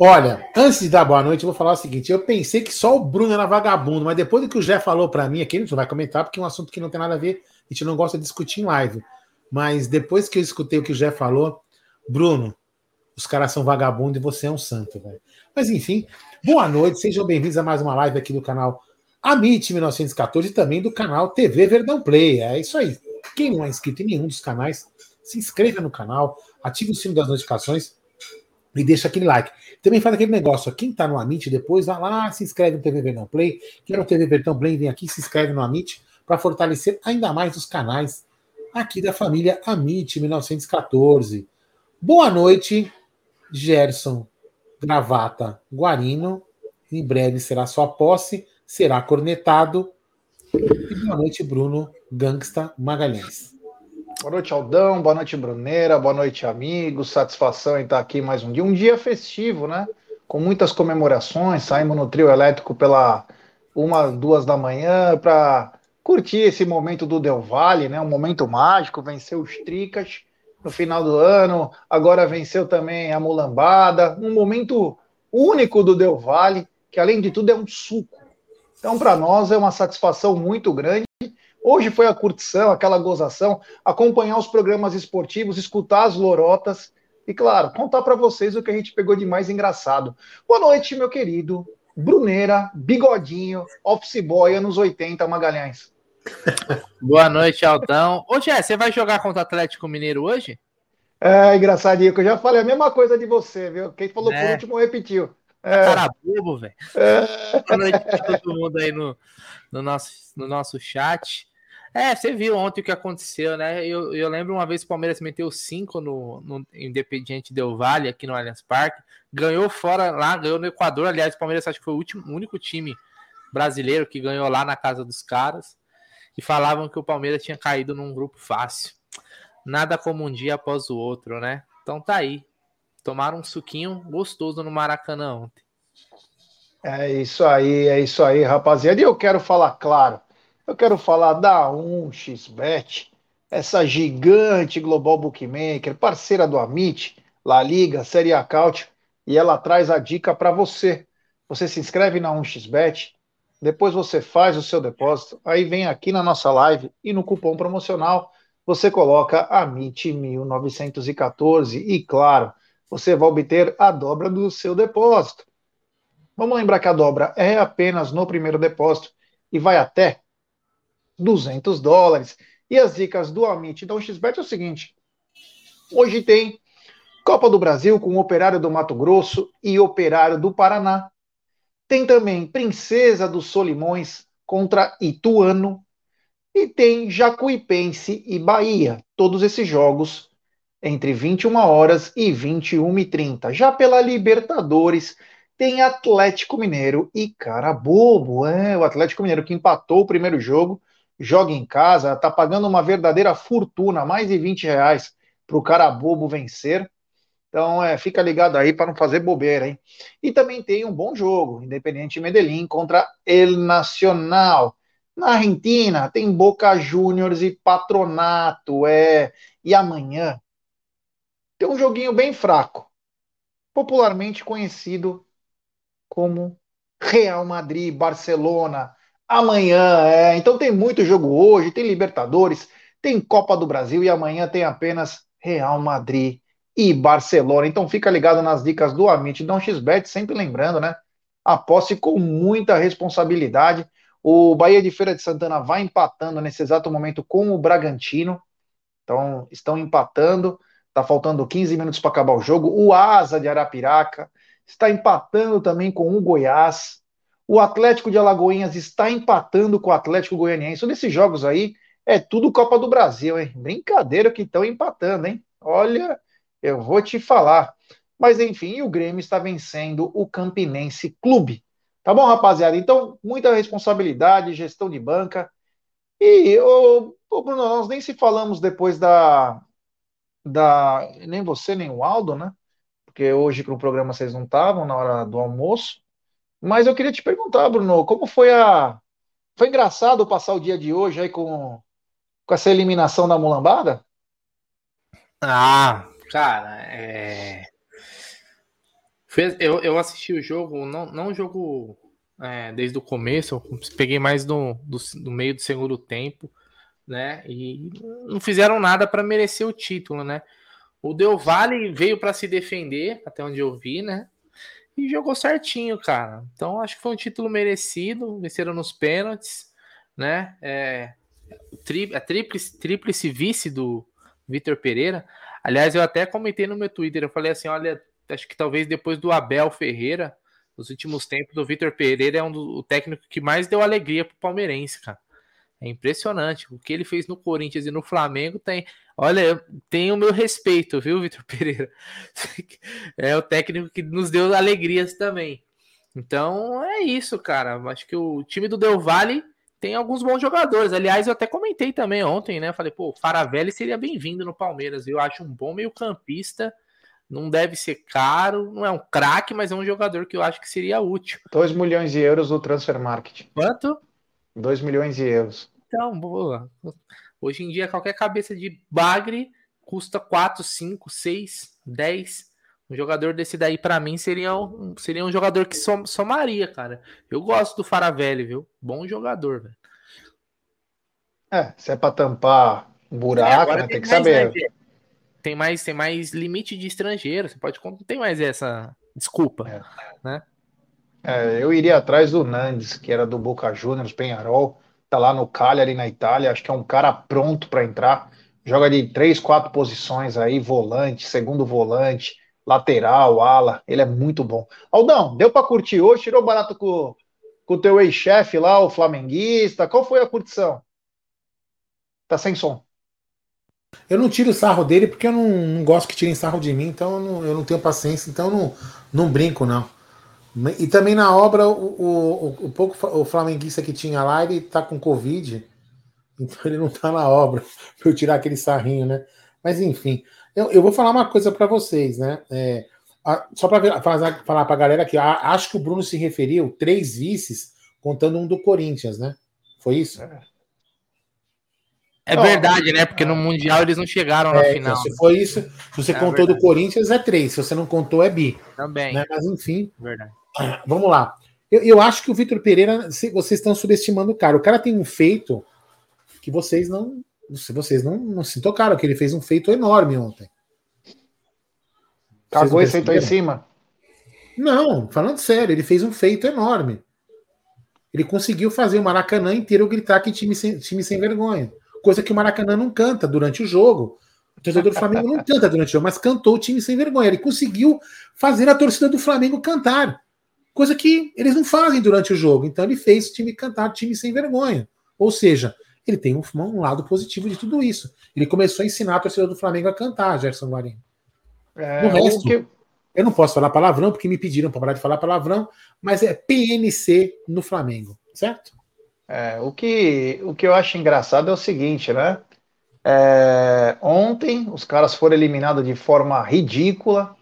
Olha, antes de dar boa noite, eu vou falar o seguinte: eu pensei que só o Bruno era vagabundo, mas depois do que o Jé falou para mim aqui, a gente não vai comentar, porque é um assunto que não tem nada a ver, a gente não gosta de discutir em live. Mas depois que eu escutei o que o Jé falou, Bruno, os caras são vagabundo e você é um santo, velho. Mas enfim, boa noite, sejam bem-vindos a mais uma live aqui do canal Amit 1914 e também do canal TV Verdão Play. É isso aí. Quem não é inscrito em nenhum dos canais, se inscreva no canal, ative o sino das notificações e deixa aquele like. Também faz aquele negócio, quem tá no Amit depois, vai lá, se inscreve no TV Verdão Play. Quem é no TV Verdão Play, vem aqui, se inscreve no Amit para fortalecer ainda mais os canais aqui da família Amit 1914. Boa noite, Gerson Gravata Guarino. Em breve será sua posse, será cornetado. E boa noite, Bruno Gangsta Magalhães. Boa noite, Aldão. Boa noite, Bruneira. Boa noite, amigos. Satisfação em estar aqui mais um dia. Um dia festivo, né? Com muitas comemorações. Saímos no trio elétrico pela uma, duas da manhã para curtir esse momento do Del Valle, né? Um momento mágico. Venceu os Tricas no final do ano. Agora venceu também a Mulambada. Um momento único do Del Valle, que além de tudo é um suco. Então, para nós é uma satisfação muito grande Hoje foi a curtição, aquela gozação, acompanhar os programas esportivos, escutar as lorotas e, claro, contar para vocês o que a gente pegou de mais engraçado. Boa noite, meu querido Bruneira, Bigodinho, Office Boy, anos 80, Magalhães. Boa noite, Aldão. Ô, Jé, você vai jogar contra o Atlético Mineiro hoje? É, engraçadinho, que eu já falei a mesma coisa de você, viu? Quem falou é. por último repetiu. É. Cara bobo, velho. É. Boa noite pra todo mundo aí no, no, nosso, no nosso chat. É, você viu ontem o que aconteceu, né? Eu, eu lembro uma vez que o Palmeiras meteu 5 no, no Independiente Del Valle, aqui no Allianz Parque. Ganhou fora lá, ganhou no Equador. Aliás, o Palmeiras acho que foi o, último, único time brasileiro que ganhou lá na casa dos caras. E falavam que o Palmeiras tinha caído num grupo fácil. Nada como um dia após o outro, né? Então tá aí. Tomaram um suquinho gostoso no Maracanã ontem. É isso aí, é isso aí, rapaziada. E eu quero falar claro eu quero falar da 1xBet, essa gigante global bookmaker, parceira do Amit, La Liga, Série A Couch, e ela traz a dica para você. Você se inscreve na 1xBet, depois você faz o seu depósito, aí vem aqui na nossa live e no cupom promocional você coloca AMIT1914 e, claro, você vai obter a dobra do seu depósito. Vamos lembrar que a dobra é apenas no primeiro depósito e vai até 200 dólares. E as dicas do Amit da XBet é o seguinte: hoje tem Copa do Brasil com Operário do Mato Grosso e Operário do Paraná. Tem também Princesa dos Solimões contra Ituano. E tem Jacuipense e Bahia. Todos esses jogos entre 21 horas e 21 e 30. Já pela Libertadores, tem Atlético Mineiro e Carabobo. É, o Atlético Mineiro que empatou o primeiro jogo joga em casa, tá pagando uma verdadeira fortuna, mais de 20 reais para o cara bobo vencer. Então, é, fica ligado aí para não fazer bobeira, hein? E também tem um bom jogo, Independiente Medellín contra El Nacional. Na Argentina, tem Boca Juniors e Patronato, é. E amanhã tem um joguinho bem fraco, popularmente conhecido como Real Madrid Barcelona amanhã. É. Então tem muito jogo hoje, tem Libertadores, tem Copa do Brasil e amanhã tem apenas Real Madrid e Barcelona. Então fica ligado nas dicas do Amit Dom XBet, sempre lembrando, né? Aposte com muita responsabilidade. O Bahia de Feira de Santana vai empatando nesse exato momento com o Bragantino. Então estão empatando. Tá faltando 15 minutos para acabar o jogo. O Asa de Arapiraca está empatando também com o Goiás. O Atlético de Alagoinhas está empatando com o Atlético Goianiense. Nesses jogos aí, é tudo Copa do Brasil, hein? Brincadeira que estão empatando, hein? Olha, eu vou te falar. Mas enfim, o Grêmio está vencendo o Campinense Clube. Tá bom, rapaziada? Então, muita responsabilidade, gestão de banca. E, ô, ô Bruno, nós nem se falamos depois da, da. Nem você, nem o Aldo, né? Porque hoje no programa vocês não estavam na hora do almoço. Mas eu queria te perguntar, Bruno, como foi a. Foi engraçado passar o dia de hoje aí com, com essa eliminação da mulambada? Ah, cara, é... Eu, eu assisti o jogo, não, não o jogo é, desde o começo, eu peguei mais no, do, do meio do segundo tempo, né? E não fizeram nada para merecer o título, né? O Del Valle veio para se defender, até onde eu vi, né? E jogou certinho, cara. Então acho que foi um título merecido. Venceram nos pênaltis, né? É, tri, a tríplice, tríplice vice do Vitor Pereira. Aliás, eu até comentei no meu Twitter. Eu falei assim: olha, acho que talvez depois do Abel Ferreira, nos últimos tempos, o Vitor Pereira é um do, o técnico que mais deu alegria pro palmeirense, cara. É impressionante. O que ele fez no Corinthians e no Flamengo tem. Olha, tem o meu respeito, viu, Vitor Pereira? É o técnico que nos deu alegrias também. Então é isso, cara. Acho que o time do Del Valle tem alguns bons jogadores. Aliás, eu até comentei também ontem, né? Falei, pô, o Faravelli seria bem-vindo no Palmeiras. Eu acho um bom meio-campista. Não deve ser caro, não é um craque, mas é um jogador que eu acho que seria útil. 2 milhões de euros no transfer market. Quanto? 2 milhões de euros. Então, boa. Hoje em dia, qualquer cabeça de bagre custa 4, 5, 6, 10. Um jogador desse daí, para mim, seria um, seria um jogador que som, somaria, cara. Eu gosto do Faravelli, viu? Bom jogador, velho. É, se é pra tampar um buraco, é, né, tem, tem que saber. Né, tem mais, tem mais limite de estrangeiro. Você pode. Não tem mais essa desculpa, é. né? É, eu iria atrás do Nandes, que era do Boca Juniors, Penharol, tá lá no Cagliari, na Itália, acho que é um cara pronto para entrar, joga de três, quatro posições aí, volante, segundo volante, lateral, ala, ele é muito bom. Aldão, deu para curtir hoje? Tirou barato com, o teu ex-chefe lá, o flamenguista, qual foi a curtição? Tá sem som. Eu não tiro sarro dele porque eu não, não gosto que tirem sarro de mim, então eu não, eu não tenho paciência, então eu não, não brinco, não. E também na obra, o, o, o, pouco o flamenguista que tinha lá, ele tá com Covid, então ele não tá na obra, para eu tirar aquele sarrinho, né? Mas enfim, eu, eu vou falar uma coisa para vocês, né? É, a, só para falar, falar para a galera que a, acho que o Bruno se referiu três vices, contando um do Corinthians, né? Foi isso? É. É verdade, né? Porque no Mundial eles não chegaram na é, final. Então, se foi isso, se você é contou verdade. do Corinthians, é três. Se você não contou, é bi. Também. Né? Mas enfim. Verdade. Vamos lá. Eu, eu acho que o Vitor Pereira, se, vocês estão subestimando o cara. O cara tem um feito que vocês não. Se vocês não, não se tocaram, que ele fez um feito enorme ontem. Cagou e sentou em cima? Não, falando sério, ele fez um feito enorme. Ele conseguiu fazer o Maracanã inteiro gritar que time sem, time sem vergonha. Coisa que o Maracanã não canta durante o jogo. O torcedor do Flamengo não canta durante o jogo, mas cantou o time sem vergonha. Ele conseguiu fazer a torcida do Flamengo cantar coisa que eles não fazem durante o jogo. Então ele fez o time cantar, time sem vergonha. Ou seja, ele tem um, um, lado positivo de tudo isso. Ele começou a ensinar a torcida do Flamengo a cantar, Gerson Guarino. É, no resto, que... eu não posso falar palavrão, porque me pediram para parar de falar palavrão, mas é PNC no Flamengo, certo? É, o, que, o que eu acho engraçado é o seguinte, né? É, ontem os caras foram eliminados de forma ridícula,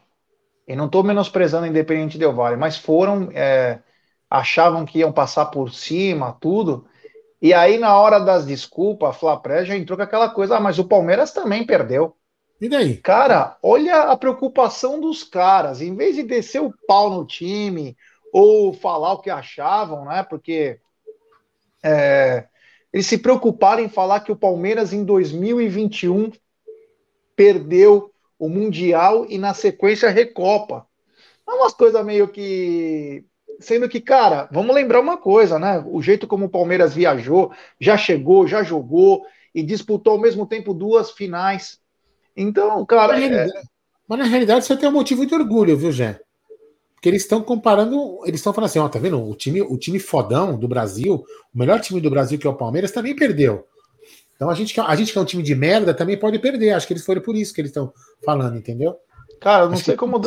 e não estou menosprezando o Independente Del Vale, mas foram, é, achavam que iam passar por cima, tudo. E aí, na hora das desculpas, a Flapré já entrou com aquela coisa, ah, mas o Palmeiras também perdeu. E daí? Cara, olha a preocupação dos caras. Em vez de descer o pau no time ou falar o que achavam, né? Porque é, eles se preocuparam em falar que o Palmeiras em 2021 perdeu o Mundial e na sequência a Recopa. É umas coisas meio que. Sendo que, cara, vamos lembrar uma coisa, né? O jeito como o Palmeiras viajou, já chegou, já jogou e disputou ao mesmo tempo duas finais. Então, cara. Mas na, é... mas na realidade você tem um motivo de orgulho, viu, Jé? Porque eles estão comparando, eles estão falando assim, ó, tá vendo? O time, o time fodão do Brasil, o melhor time do Brasil, que é o Palmeiras, também perdeu. Então a gente, a gente que é um time de merda também pode perder. Acho que eles foram por isso que eles estão falando, entendeu? Cara, eu não acho sei que... como.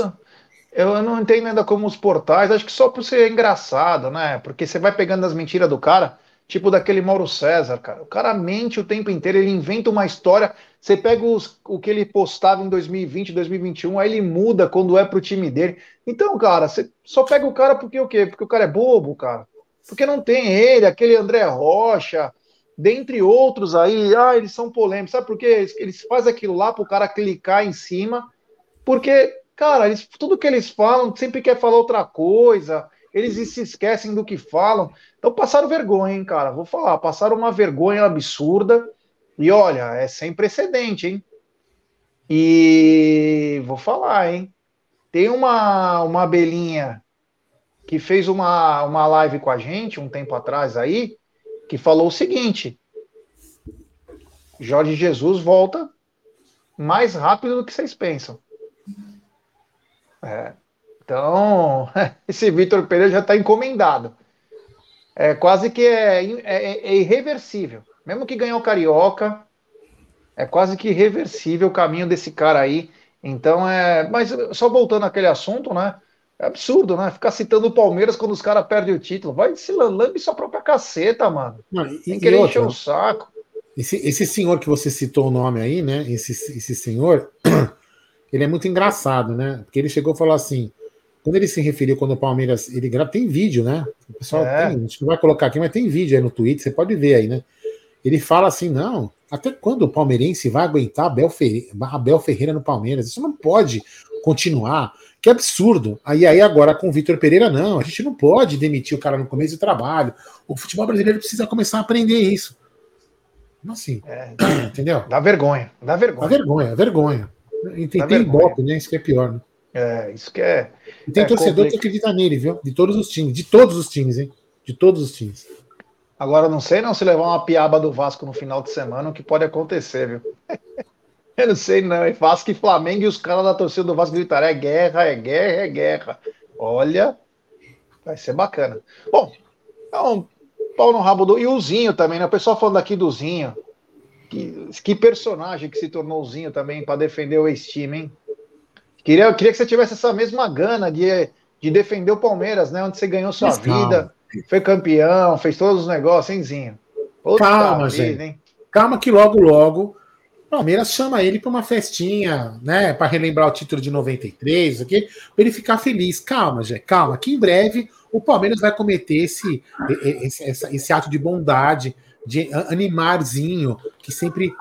Eu não entendo ainda como os portais, acho que só por ser engraçado, né? Porque você vai pegando as mentiras do cara, tipo daquele Mauro César, cara. O cara mente o tempo inteiro, ele inventa uma história. Você pega os, o que ele postava em 2020, 2021, aí ele muda quando é pro time dele. Então, cara, você só pega o cara porque o quê? Porque o cara é bobo, cara. Porque não tem ele, aquele André Rocha, dentre outros aí, ah, eles são polêmicos. Sabe por quê? Eles fazem aquilo lá para o cara clicar em cima, porque, Cara, eles, tudo que eles falam, sempre quer falar outra coisa, eles se esquecem do que falam. Então passaram vergonha, hein, cara? Vou falar, passaram uma vergonha absurda. E olha, é sem precedente, hein? E vou falar, hein? Tem uma, uma abelhinha que fez uma, uma live com a gente um tempo atrás aí, que falou o seguinte: Jorge Jesus volta mais rápido do que vocês pensam. É. Então, esse Vitor Pereira já está encomendado. É quase que é, é, é, irreversível. Mesmo que ganhou o Carioca, é quase que irreversível o caminho desse cara aí. Então, é. Mas só voltando àquele assunto, né? É absurdo, né? Ficar citando o Palmeiras quando os caras perdem o título. Vai se lambe sua própria caceta, mano. Não, e, Tem que querer encher o saco. Esse, esse senhor que você citou o nome aí, né? Esse, esse senhor, ele é muito engraçado, né? Porque ele chegou e falou assim: quando ele se referiu quando o Palmeiras. Ele grava, tem vídeo, né? O pessoal é. tem, a gente não vai colocar aqui, mas tem vídeo aí no Twitter, você pode ver aí, né? Ele fala assim: não, até quando o palmeirense vai aguentar Abel Ferreira, Abel Ferreira no Palmeiras? Isso não pode continuar. Que absurdo. Aí, aí agora com o Vitor Pereira, não, a gente não pode demitir o cara no começo do trabalho. O futebol brasileiro precisa começar a aprender isso. Assim, é, entendeu? Dá vergonha, dá vergonha. Dá vergonha, vergonha. E tem, tem né? Isso que é pior, né? É, isso que é. E tem é torcedor que acredita nele, viu? De todos os times, de todos os times, hein? De todos os times. Agora, não sei não se levar uma piaba do Vasco no final de semana, o que pode acontecer, viu? Eu não sei não. É Vasco e Flamengo e os caras da torcida do Vasco gritaram: é guerra, é guerra, é guerra. Olha, vai ser bacana. Bom, então, pau no rabo do. E o Zinho também, né? O pessoal falando aqui do Zinho. Que, que personagem que se tornou o Zinho também para defender o ex-time, hein? Queria, queria que você tivesse essa mesma gana de, de defender o Palmeiras, né? Onde você ganhou sua Mas vida, calma. Foi campeão, fez todos os negócios, hein, Zinho? Outra calma, vida, gente. Hein? Calma que logo, logo o Palmeiras chama ele para uma festinha, né? Para relembrar o título de 93, aqui, para ele ficar feliz. Calma, gente, calma, que em breve o Palmeiras vai cometer esse, esse, esse, esse ato de bondade, de animarzinho, que sempre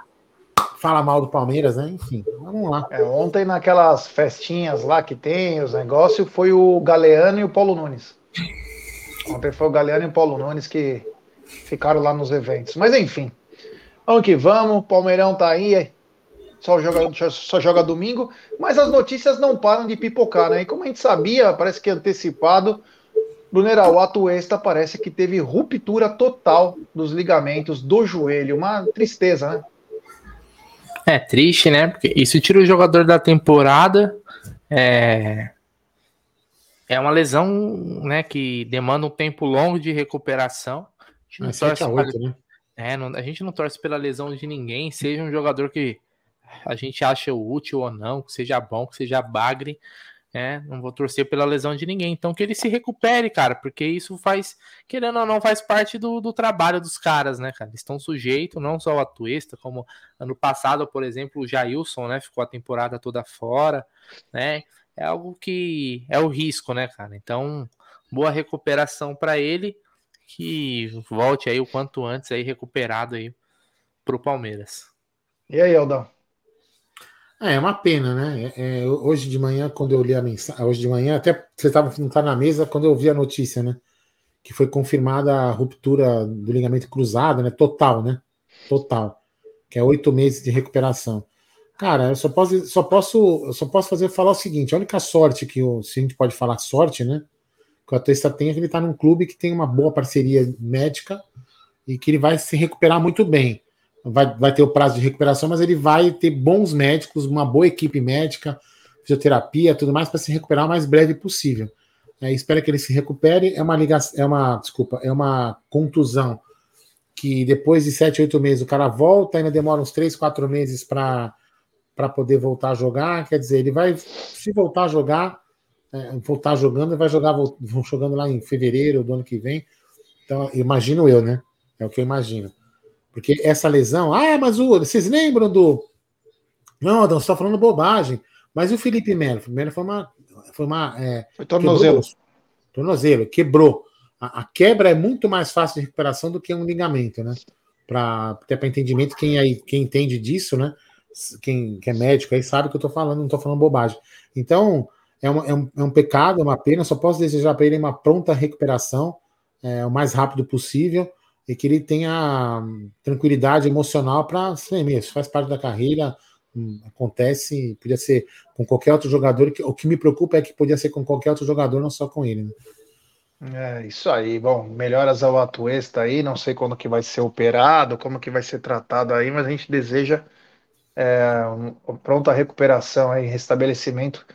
fala mal do Palmeiras, né? Enfim, vamos lá. É, ontem, naquelas festinhas lá que tem, os negócios, foi o Galeano e o Paulo Nunes. Ontem foi o Galeano e o Paulo Nunes que ficaram lá nos eventos. Mas enfim, vamos que vamos, Palmeirão tá aí, só joga, só joga domingo, mas as notícias não param de pipocar, né? E como a gente sabia, parece que antecipado, Brunera, o Atuesta parece que teve ruptura total dos ligamentos do joelho. Uma tristeza, né? É triste, né? Porque isso tira o jogador da temporada. É, é uma lesão né, que demanda um tempo longo de recuperação. A gente não, é torce, 8, pra... né? é, não, a gente não torce pela lesão de ninguém, seja um jogador que a gente acha útil ou não, que seja bom, que seja bagre. É, não vou torcer pela lesão de ninguém. Então que ele se recupere, cara, porque isso faz, querendo ou não, faz parte do, do trabalho dos caras, né, cara? Eles estão sujeitos, não só o Atuesta, como ano passado, por exemplo, o Jailson, né, ficou a temporada toda fora, né? É algo que é o risco, né, cara? Então, boa recuperação para ele, que volte aí o quanto antes aí recuperado aí pro Palmeiras. E aí, Aldão? É, é uma pena, né? É, é, hoje de manhã, quando eu li a mensagem, hoje de manhã, até você tava, não tá na mesa quando eu vi a notícia, né? Que foi confirmada a ruptura do ligamento cruzado, né? Total, né? Total. Que é oito meses de recuperação. Cara, eu só posso, só posso, só posso fazer falar o seguinte: a única sorte que o, se a gente pode falar sorte, né? Que o atleta tem é que ele tá num clube que tem uma boa parceria médica e que ele vai se recuperar muito bem vai, vai ter o prazo de recuperação, mas ele vai ter bons médicos, uma boa equipe médica, fisioterapia, tudo mais, para se recuperar o mais breve possível. É, espero que ele se recupere. É uma ligação, é uma, desculpa, é uma contusão que depois de 7, 8 meses o cara volta, ainda demora uns 3, 4 meses para poder voltar a jogar. Quer dizer, ele vai, se voltar a jogar, é, voltar jogando, ele vai jogar vão jogando lá em fevereiro do ano que vem. Então, imagino eu, né? É o que eu imagino. Porque essa lesão, ah, mas o, vocês lembram do. Não, Adão, você está falando bobagem. Mas e o Felipe Melo? O Melo foi uma. Foi uma. É, foi tornozelo. Quebrou, tornozelo, quebrou. A, a, quebra é muito mais fácil de recuperação do que um ligamento, né? Para até para entendimento, quem aí quem entende disso, né? Quem que é médico aí sabe que eu tô falando, não tô falando bobagem. Então, é, uma, é, um, é um pecado, é uma pena, só posso desejar para ele uma pronta recuperação, é, o mais rápido possível, e que ele tenha tranquilidade emocional para ser mesmo, faz parte da carreira, hum, acontece, podia ser com qualquer outro jogador, o que me preocupa é que podia ser com qualquer outro jogador, não só com ele. Né? É, isso aí. Bom, melhoras ao Atuesta aí, não sei quando que vai ser operado, como que vai ser tratado aí, mas a gente deseja é, um, pronta recuperação aí, restabelecimento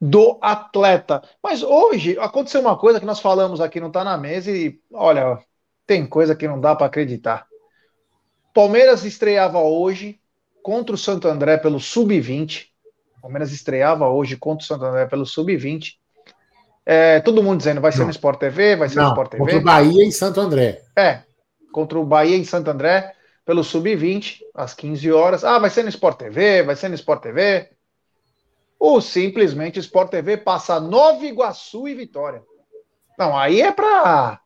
do atleta. Mas hoje aconteceu uma coisa que nós falamos aqui, não tá na mesa, e olha, tem coisa que não dá para acreditar. Palmeiras estreava hoje contra o Santo André pelo Sub-20. Palmeiras estreava hoje contra o Santo André pelo Sub-20. É, todo mundo dizendo vai ser não. no Sport TV, vai ser não, no Sport TV. Contra o Bahia em Santo André. É, contra o Bahia em Santo André, pelo Sub-20, às 15 horas. Ah, vai ser no Sport TV, vai ser no Sport TV. Ou simplesmente Sport TV passa Nova Iguaçu e Vitória. Não, aí é pra.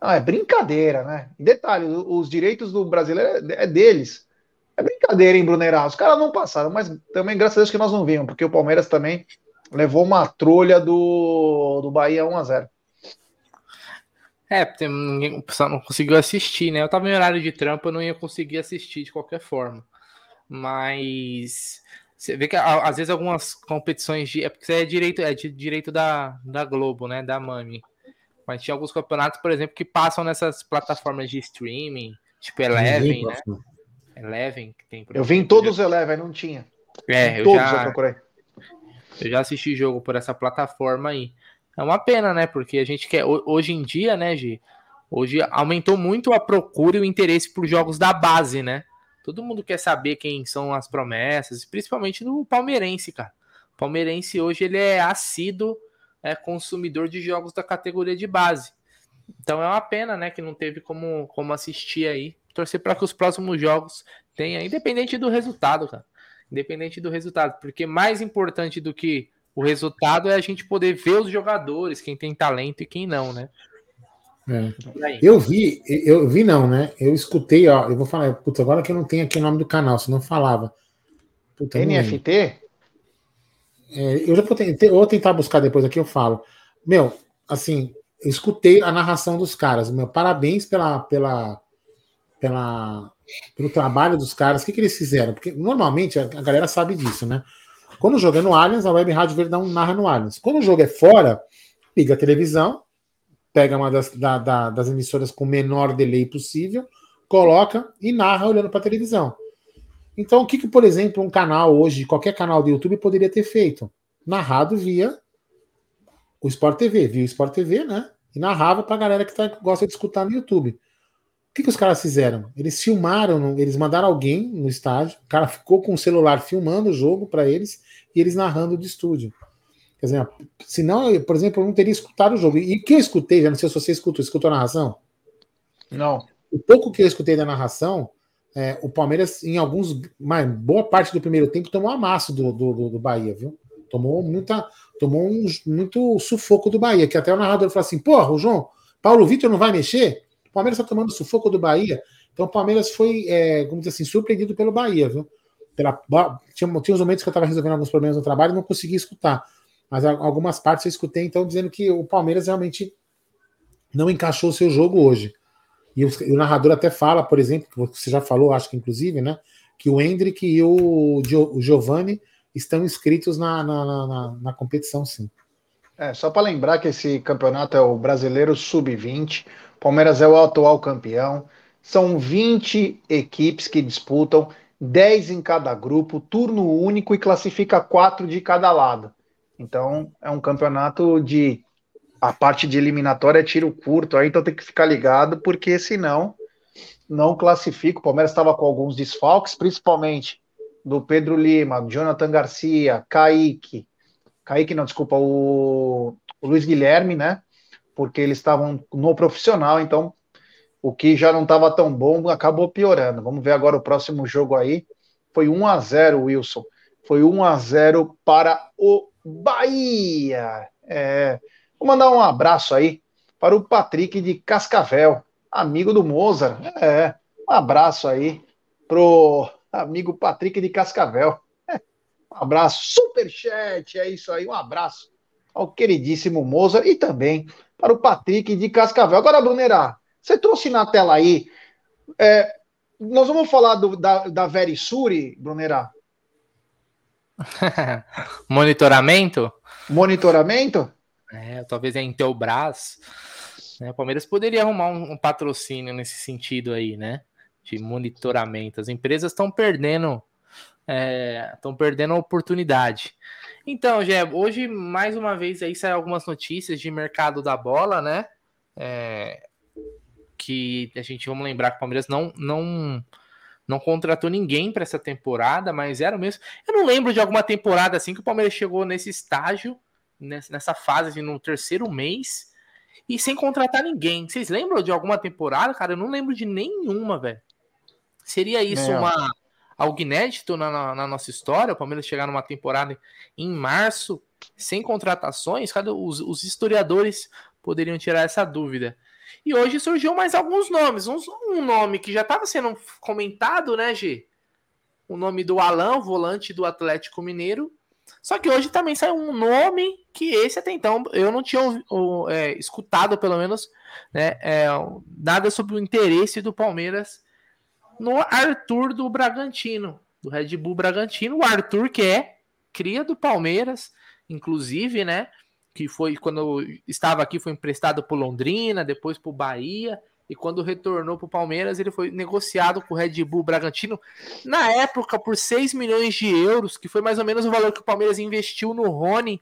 Não, é brincadeira, né? detalhe, os direitos do brasileiro é, é deles. É brincadeira, hein, Brunerá? Os caras não passaram, mas também, graças a Deus, que nós não vimos, porque o Palmeiras também levou uma trolha do, do Bahia 1 a 0 É, ninguém, o pessoal não conseguiu assistir, né? Eu tava em horário de trampo, eu não ia conseguir assistir de qualquer forma. Mas você vê que às vezes algumas competições de. É porque é direito, é de direito da, da Globo, né? Da Mami. Mas tinha alguns campeonatos, por exemplo, que passam nessas plataformas de streaming, tipo Eleven, né? Eleven, que tem. eu vi em todos os Eleven, não tinha. É, eu todos já, eu procurei. Eu já assisti jogo por essa plataforma aí. É uma pena, né? Porque a gente quer. Hoje em dia, né, Gi? Hoje aumentou muito a procura e o interesse por jogos da base, né? Todo mundo quer saber quem são as promessas, principalmente no palmeirense, cara. O palmeirense hoje ele é assíduo é, consumidor de jogos da categoria de base. Então é uma pena, né, que não teve como, como assistir aí. Torcer para que os próximos jogos tenham, independente do resultado, cara independente do resultado, porque mais importante do que o resultado é a gente poder ver os jogadores, quem tem talento e quem não, né? É. Eu vi, eu vi não, né? Eu escutei, ó, eu vou falar, putz, agora que eu não tenho aqui o nome do canal, se não falava. Puta, NFT? É, eu já vou tentar, vou tentar buscar depois aqui, eu falo. Meu, assim, eu escutei a narração dos caras. Meu, parabéns pela, pela, pela pelo trabalho dos caras. O que, que eles fizeram? Porque normalmente a, a galera sabe disso, né? Quando o jogo é no Allianz, a Web Rádio Verdão narra no Allianz. Quando o jogo é fora, liga a televisão, pega uma das, da, da, das emissoras com o menor delay possível, coloca e narra olhando para a televisão. Então, o que, que, por exemplo, um canal hoje, qualquer canal do YouTube, poderia ter feito? Narrado via o Sport TV, via o Sport TV, né? E narrava para a galera que tá, gosta de escutar no YouTube que, que os caras fizeram? Eles filmaram, eles mandaram alguém no estádio, o cara ficou com o celular filmando o jogo para eles e eles narrando do estúdio. Quer dizer, senão, por exemplo, eu não teria escutado o jogo. E o que eu escutei, já não sei se você escutou, escutou a narração? Não. O pouco que eu escutei da narração, é, o Palmeiras, em alguns, mas boa parte do primeiro tempo, tomou amasso do, do, do Bahia, viu? Tomou muita, tomou um, muito sufoco do Bahia, que até o narrador falou assim: porra, o João, Paulo Vitor não vai mexer? Palmeiras está tomando sufoco do Bahia. Então o Palmeiras foi, é, como dizer assim, surpreendido pelo Bahia, viu? Pela, tinha, tinha uns momentos que eu estava resolvendo alguns problemas no trabalho e não consegui escutar. Mas algumas partes eu escutei, então, dizendo que o Palmeiras realmente não encaixou o seu jogo hoje. E o, o, narrador até fala, por exemplo, que você já falou, acho que inclusive, né? Que o Hendrick e o, o Giovanni estão inscritos na, na, na, na competição, sim. É, só para lembrar que esse campeonato é o Brasileiro Sub-20. Palmeiras é o atual campeão. São 20 equipes que disputam, 10 em cada grupo, turno único e classifica quatro de cada lado. Então é um campeonato de. A parte de eliminatória é tiro curto, aí então tem que ficar ligado, porque senão não classifica. O Palmeiras estava com alguns desfalques, principalmente do Pedro Lima, Jonathan Garcia, Kaique. Kaique, não, desculpa, o, o Luiz Guilherme, né? porque eles estavam no profissional, então o que já não estava tão bom acabou piorando. Vamos ver agora o próximo jogo aí. Foi 1 a 0 Wilson. Foi 1 a 0 para o Bahia. É, vou mandar um abraço aí para o Patrick de Cascavel, amigo do Mozart. É, um abraço aí pro amigo Patrick de Cascavel. Um abraço, superchat, é isso aí, um abraço ao queridíssimo Moza e também para o Patrick de Cascavel. Agora, Brunerá, você trouxe na tela aí, é, nós vamos falar do, da, da Verisuri, Brunerá? Monitoramento? Monitoramento? É, talvez é Intelbras. Né? O Palmeiras poderia arrumar um, um, patrocínio nesse sentido aí, né? De monitoramento. As empresas estão perdendo estão é, perdendo a oportunidade. Então, Gé, hoje, mais uma vez, aí saem algumas notícias de mercado da bola, né? É, que a gente, vamos lembrar que o Palmeiras não, não, não contratou ninguém para essa temporada, mas era mesmo. Eu não lembro de alguma temporada assim que o Palmeiras chegou nesse estágio, nessa fase, assim, no terceiro mês, e sem contratar ninguém. Vocês lembram de alguma temporada, cara? Eu não lembro de nenhuma, velho. Seria isso é. uma algo inédito na, na, na, nossa história, o Palmeiras chegar numa temporada em março sem contratações, cadê os, os historiadores poderiam tirar essa dúvida. E hoje surgiu mais alguns nomes, um, um nome que já estava sendo comentado, né, G? O nome do Alan, volante do Atlético Mineiro. Só que hoje também saiu um nome que esse até então eu não tinha é, escutado, pelo menos, né, é, nada sobre o interesse do Palmeiras no Arthur do Bragantino, do Red Bull Bragantino. O Arthur, que é cria do Palmeiras, inclusive, né? Que foi quando estava aqui, foi emprestado por Londrina, depois para o Bahia. E quando retornou para o Palmeiras, ele foi negociado com o Red Bull Bragantino, na época, por 6 milhões de euros, que foi mais ou menos o valor que o Palmeiras investiu no Rony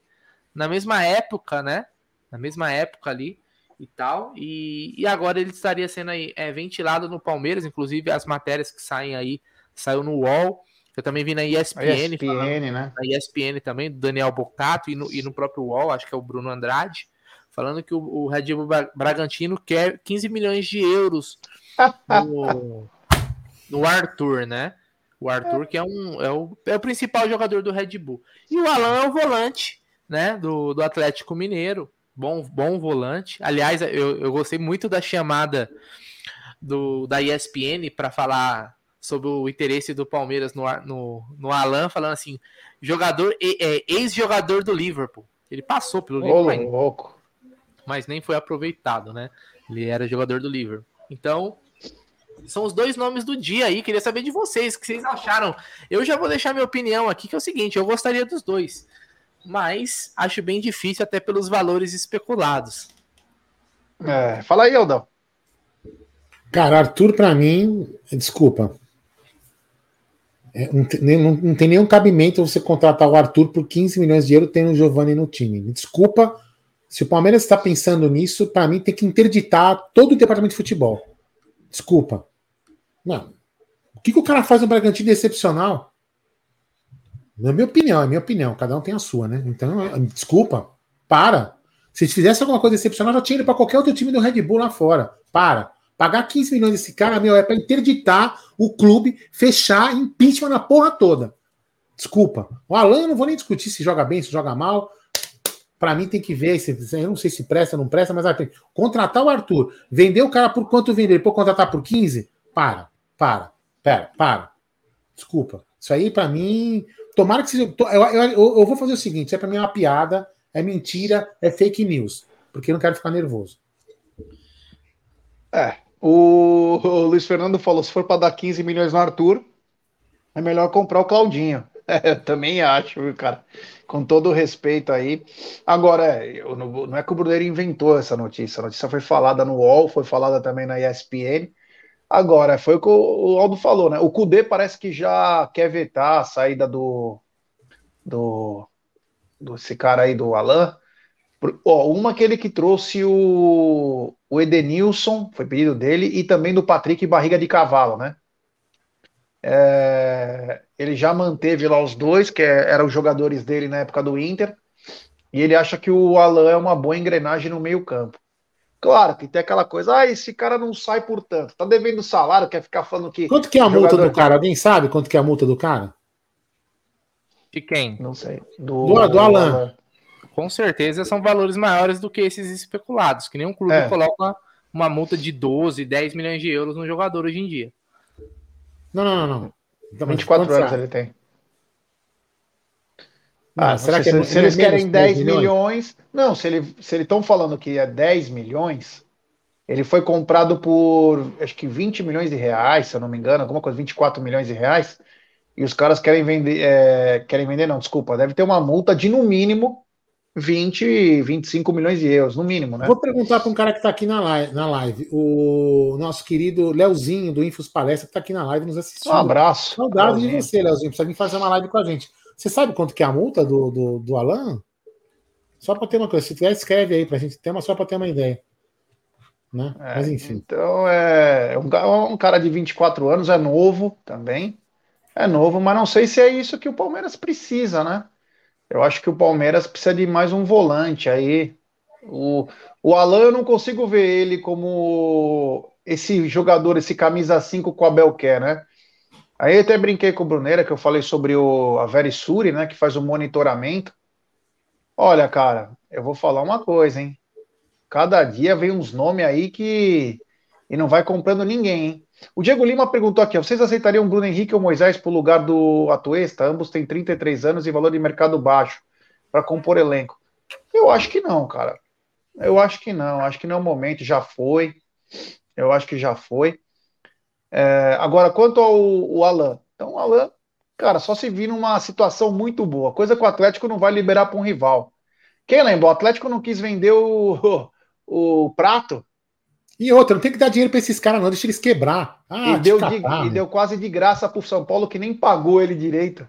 na mesma época, né? Na mesma época ali e tal. E, e agora ele estaria sendo aí, é, ventilado no Palmeiras, inclusive as matérias que saem aí, saiu no UOL. Eu também vi na ESPN, ESPN falando, né? Na ESPN também, do Daniel Bocato, e no, e no próprio UOL, acho que é o Bruno Andrade, falando que o, o Red Bull Bragantino quer 15 milhões de euros no, no Arthur, né? O Arthur, que é, um, é, o, é o principal jogador do Red Bull. E o Alan é o volante, né? Do, do Atlético Mineiro bom, bom volante. Aliás, eu, eu gostei muito da chamada do, da ESPN para falar sobre o interesse do Palmeiras no, no, no Alan, falando assim, jogador é, ex-jogador do Liverpool. Ele passou pelo Liverpool, mas, louco. mas nem foi aproveitado, né? Ele era jogador do Liverpool. Então, são os dois nomes do dia aí. Queria saber de vocês, o que vocês acharam. Eu já vou deixar minha opinião aqui, que é o seguinte: eu gostaria dos dois mas acho bem difícil até pelos valores especulados. É, fala aí, Aldão. Cara, Arthur, para mim, desculpa. É, não, tem, não, não, tem nenhum cabimento você contratar o Arthur por 15 milhões de euros tendo o Giovanni no time. Desculpa, se o Palmeiras está pensando nisso, para mim tem que interditar todo o departamento de futebol. Desculpa. Não. O que, que o cara faz no Bragantino excepcional? Na minha opinião, é minha opinião, cada um tem a sua, né? Então, desculpa, para. Se fizesse alguma coisa excepcional, já tinha ido para qualquer outro time do Red Bull lá fora. Para. Pagar 15 milhões desse cara, meu, é para interditar o clube, fechar impeachment na porra toda. Desculpa. O Alan, eu não vou nem discutir se joga bem, se joga mal. Para mim tem que ver, se, eu não sei se presta não presta, mas assim, contratar o Arthur, vender o cara por quanto vender, depois contratar por 15? Para, para, pera, para. Desculpa. Isso aí, para mim, Tomara que seja. Eu, eu, eu vou fazer o seguinte: isso é para mim uma piada, é mentira, é fake news. Porque eu não quero ficar nervoso. É. O, o Luiz Fernando falou: se for para dar 15 milhões no Arthur, é melhor comprar o Claudinho. É, eu também acho, cara. Com todo o respeito aí. Agora, eu não, não é que o Bruneiro inventou essa notícia. A notícia foi falada no UOL, foi falada também na ESPN. Agora, foi o que o Aldo falou, né? O Cudê parece que já quer vetar a saída do. do. desse cara aí, do Alan. Ó, uma aquele que trouxe o, o Edenilson, foi pedido dele, e também do Patrick Barriga de Cavalo, né? É, ele já manteve lá os dois, que é, eram os jogadores dele na época do Inter, e ele acha que o Alan é uma boa engrenagem no meio-campo. Claro que tem aquela coisa, ah, esse cara não sai por tanto, tá devendo salário, quer ficar falando que. Quanto que é a multa do cara? Alguém sabe quanto que é a multa do cara? De quem? Não sei. Do, do, do Alan. Com certeza são valores maiores do que esses especulados, que nenhum clube é. coloca uma multa de 12, 10 milhões de euros no jogador hoje em dia. Não, não, não, não. Então, 24 anos ele tem. Ah, será que se, é, se eles querem 10 milhões? milhões? Não, se eles se ele estão falando que é 10 milhões, ele foi comprado por acho que 20 milhões de reais, se eu não me engano, alguma coisa, 24 milhões de reais. E os caras querem vender, é, querem vender, não, desculpa, deve ter uma multa de no mínimo 20, 25 milhões de euros, no mínimo, né? Vou perguntar para um cara que está aqui na live, na live, o nosso querido Leozinho do Infos Palestra, que está aqui na live nos assistindo. Um abraço. Saudade de você, Leozinho, precisa vir fazer uma live com a gente. Você sabe quanto que é a multa do, do, do Alan? Só para ter uma coisa, se tiver, escreve aí para a gente ter, mas só para ter uma ideia. Né? É, mas enfim. Então é um, um cara de 24 anos, é novo também. É novo, mas não sei se é isso que o Palmeiras precisa, né? Eu acho que o Palmeiras precisa de mais um volante aí. O, o Alan, eu não consigo ver ele como esse jogador, esse camisa 5 que o Abel quer, né? Aí até brinquei com o Bruneira, que eu falei sobre o, a Verisuri, né, que faz o monitoramento. Olha, cara, eu vou falar uma coisa, hein? Cada dia vem uns nomes aí que. E não vai comprando ninguém, hein? O Diego Lima perguntou aqui: vocês aceitariam Bruno Henrique ou Moisés para o lugar do Atuesta? Ambos têm 33 anos e valor de mercado baixo para compor elenco. Eu acho que não, cara. Eu acho que não. Acho que não é o momento. Já foi. Eu acho que já foi. É, agora, quanto ao, ao Alan. Então, o Alan, cara, só se vir numa situação muito boa. Coisa que o Atlético não vai liberar para um rival. Quem lembra? O Atlético não quis vender o, o, o prato e outra, não tem que dar dinheiro para esses caras, não, deixa eles quebrar. Ah, e, deu de, e deu quase de graça pro São Paulo, que nem pagou ele direito.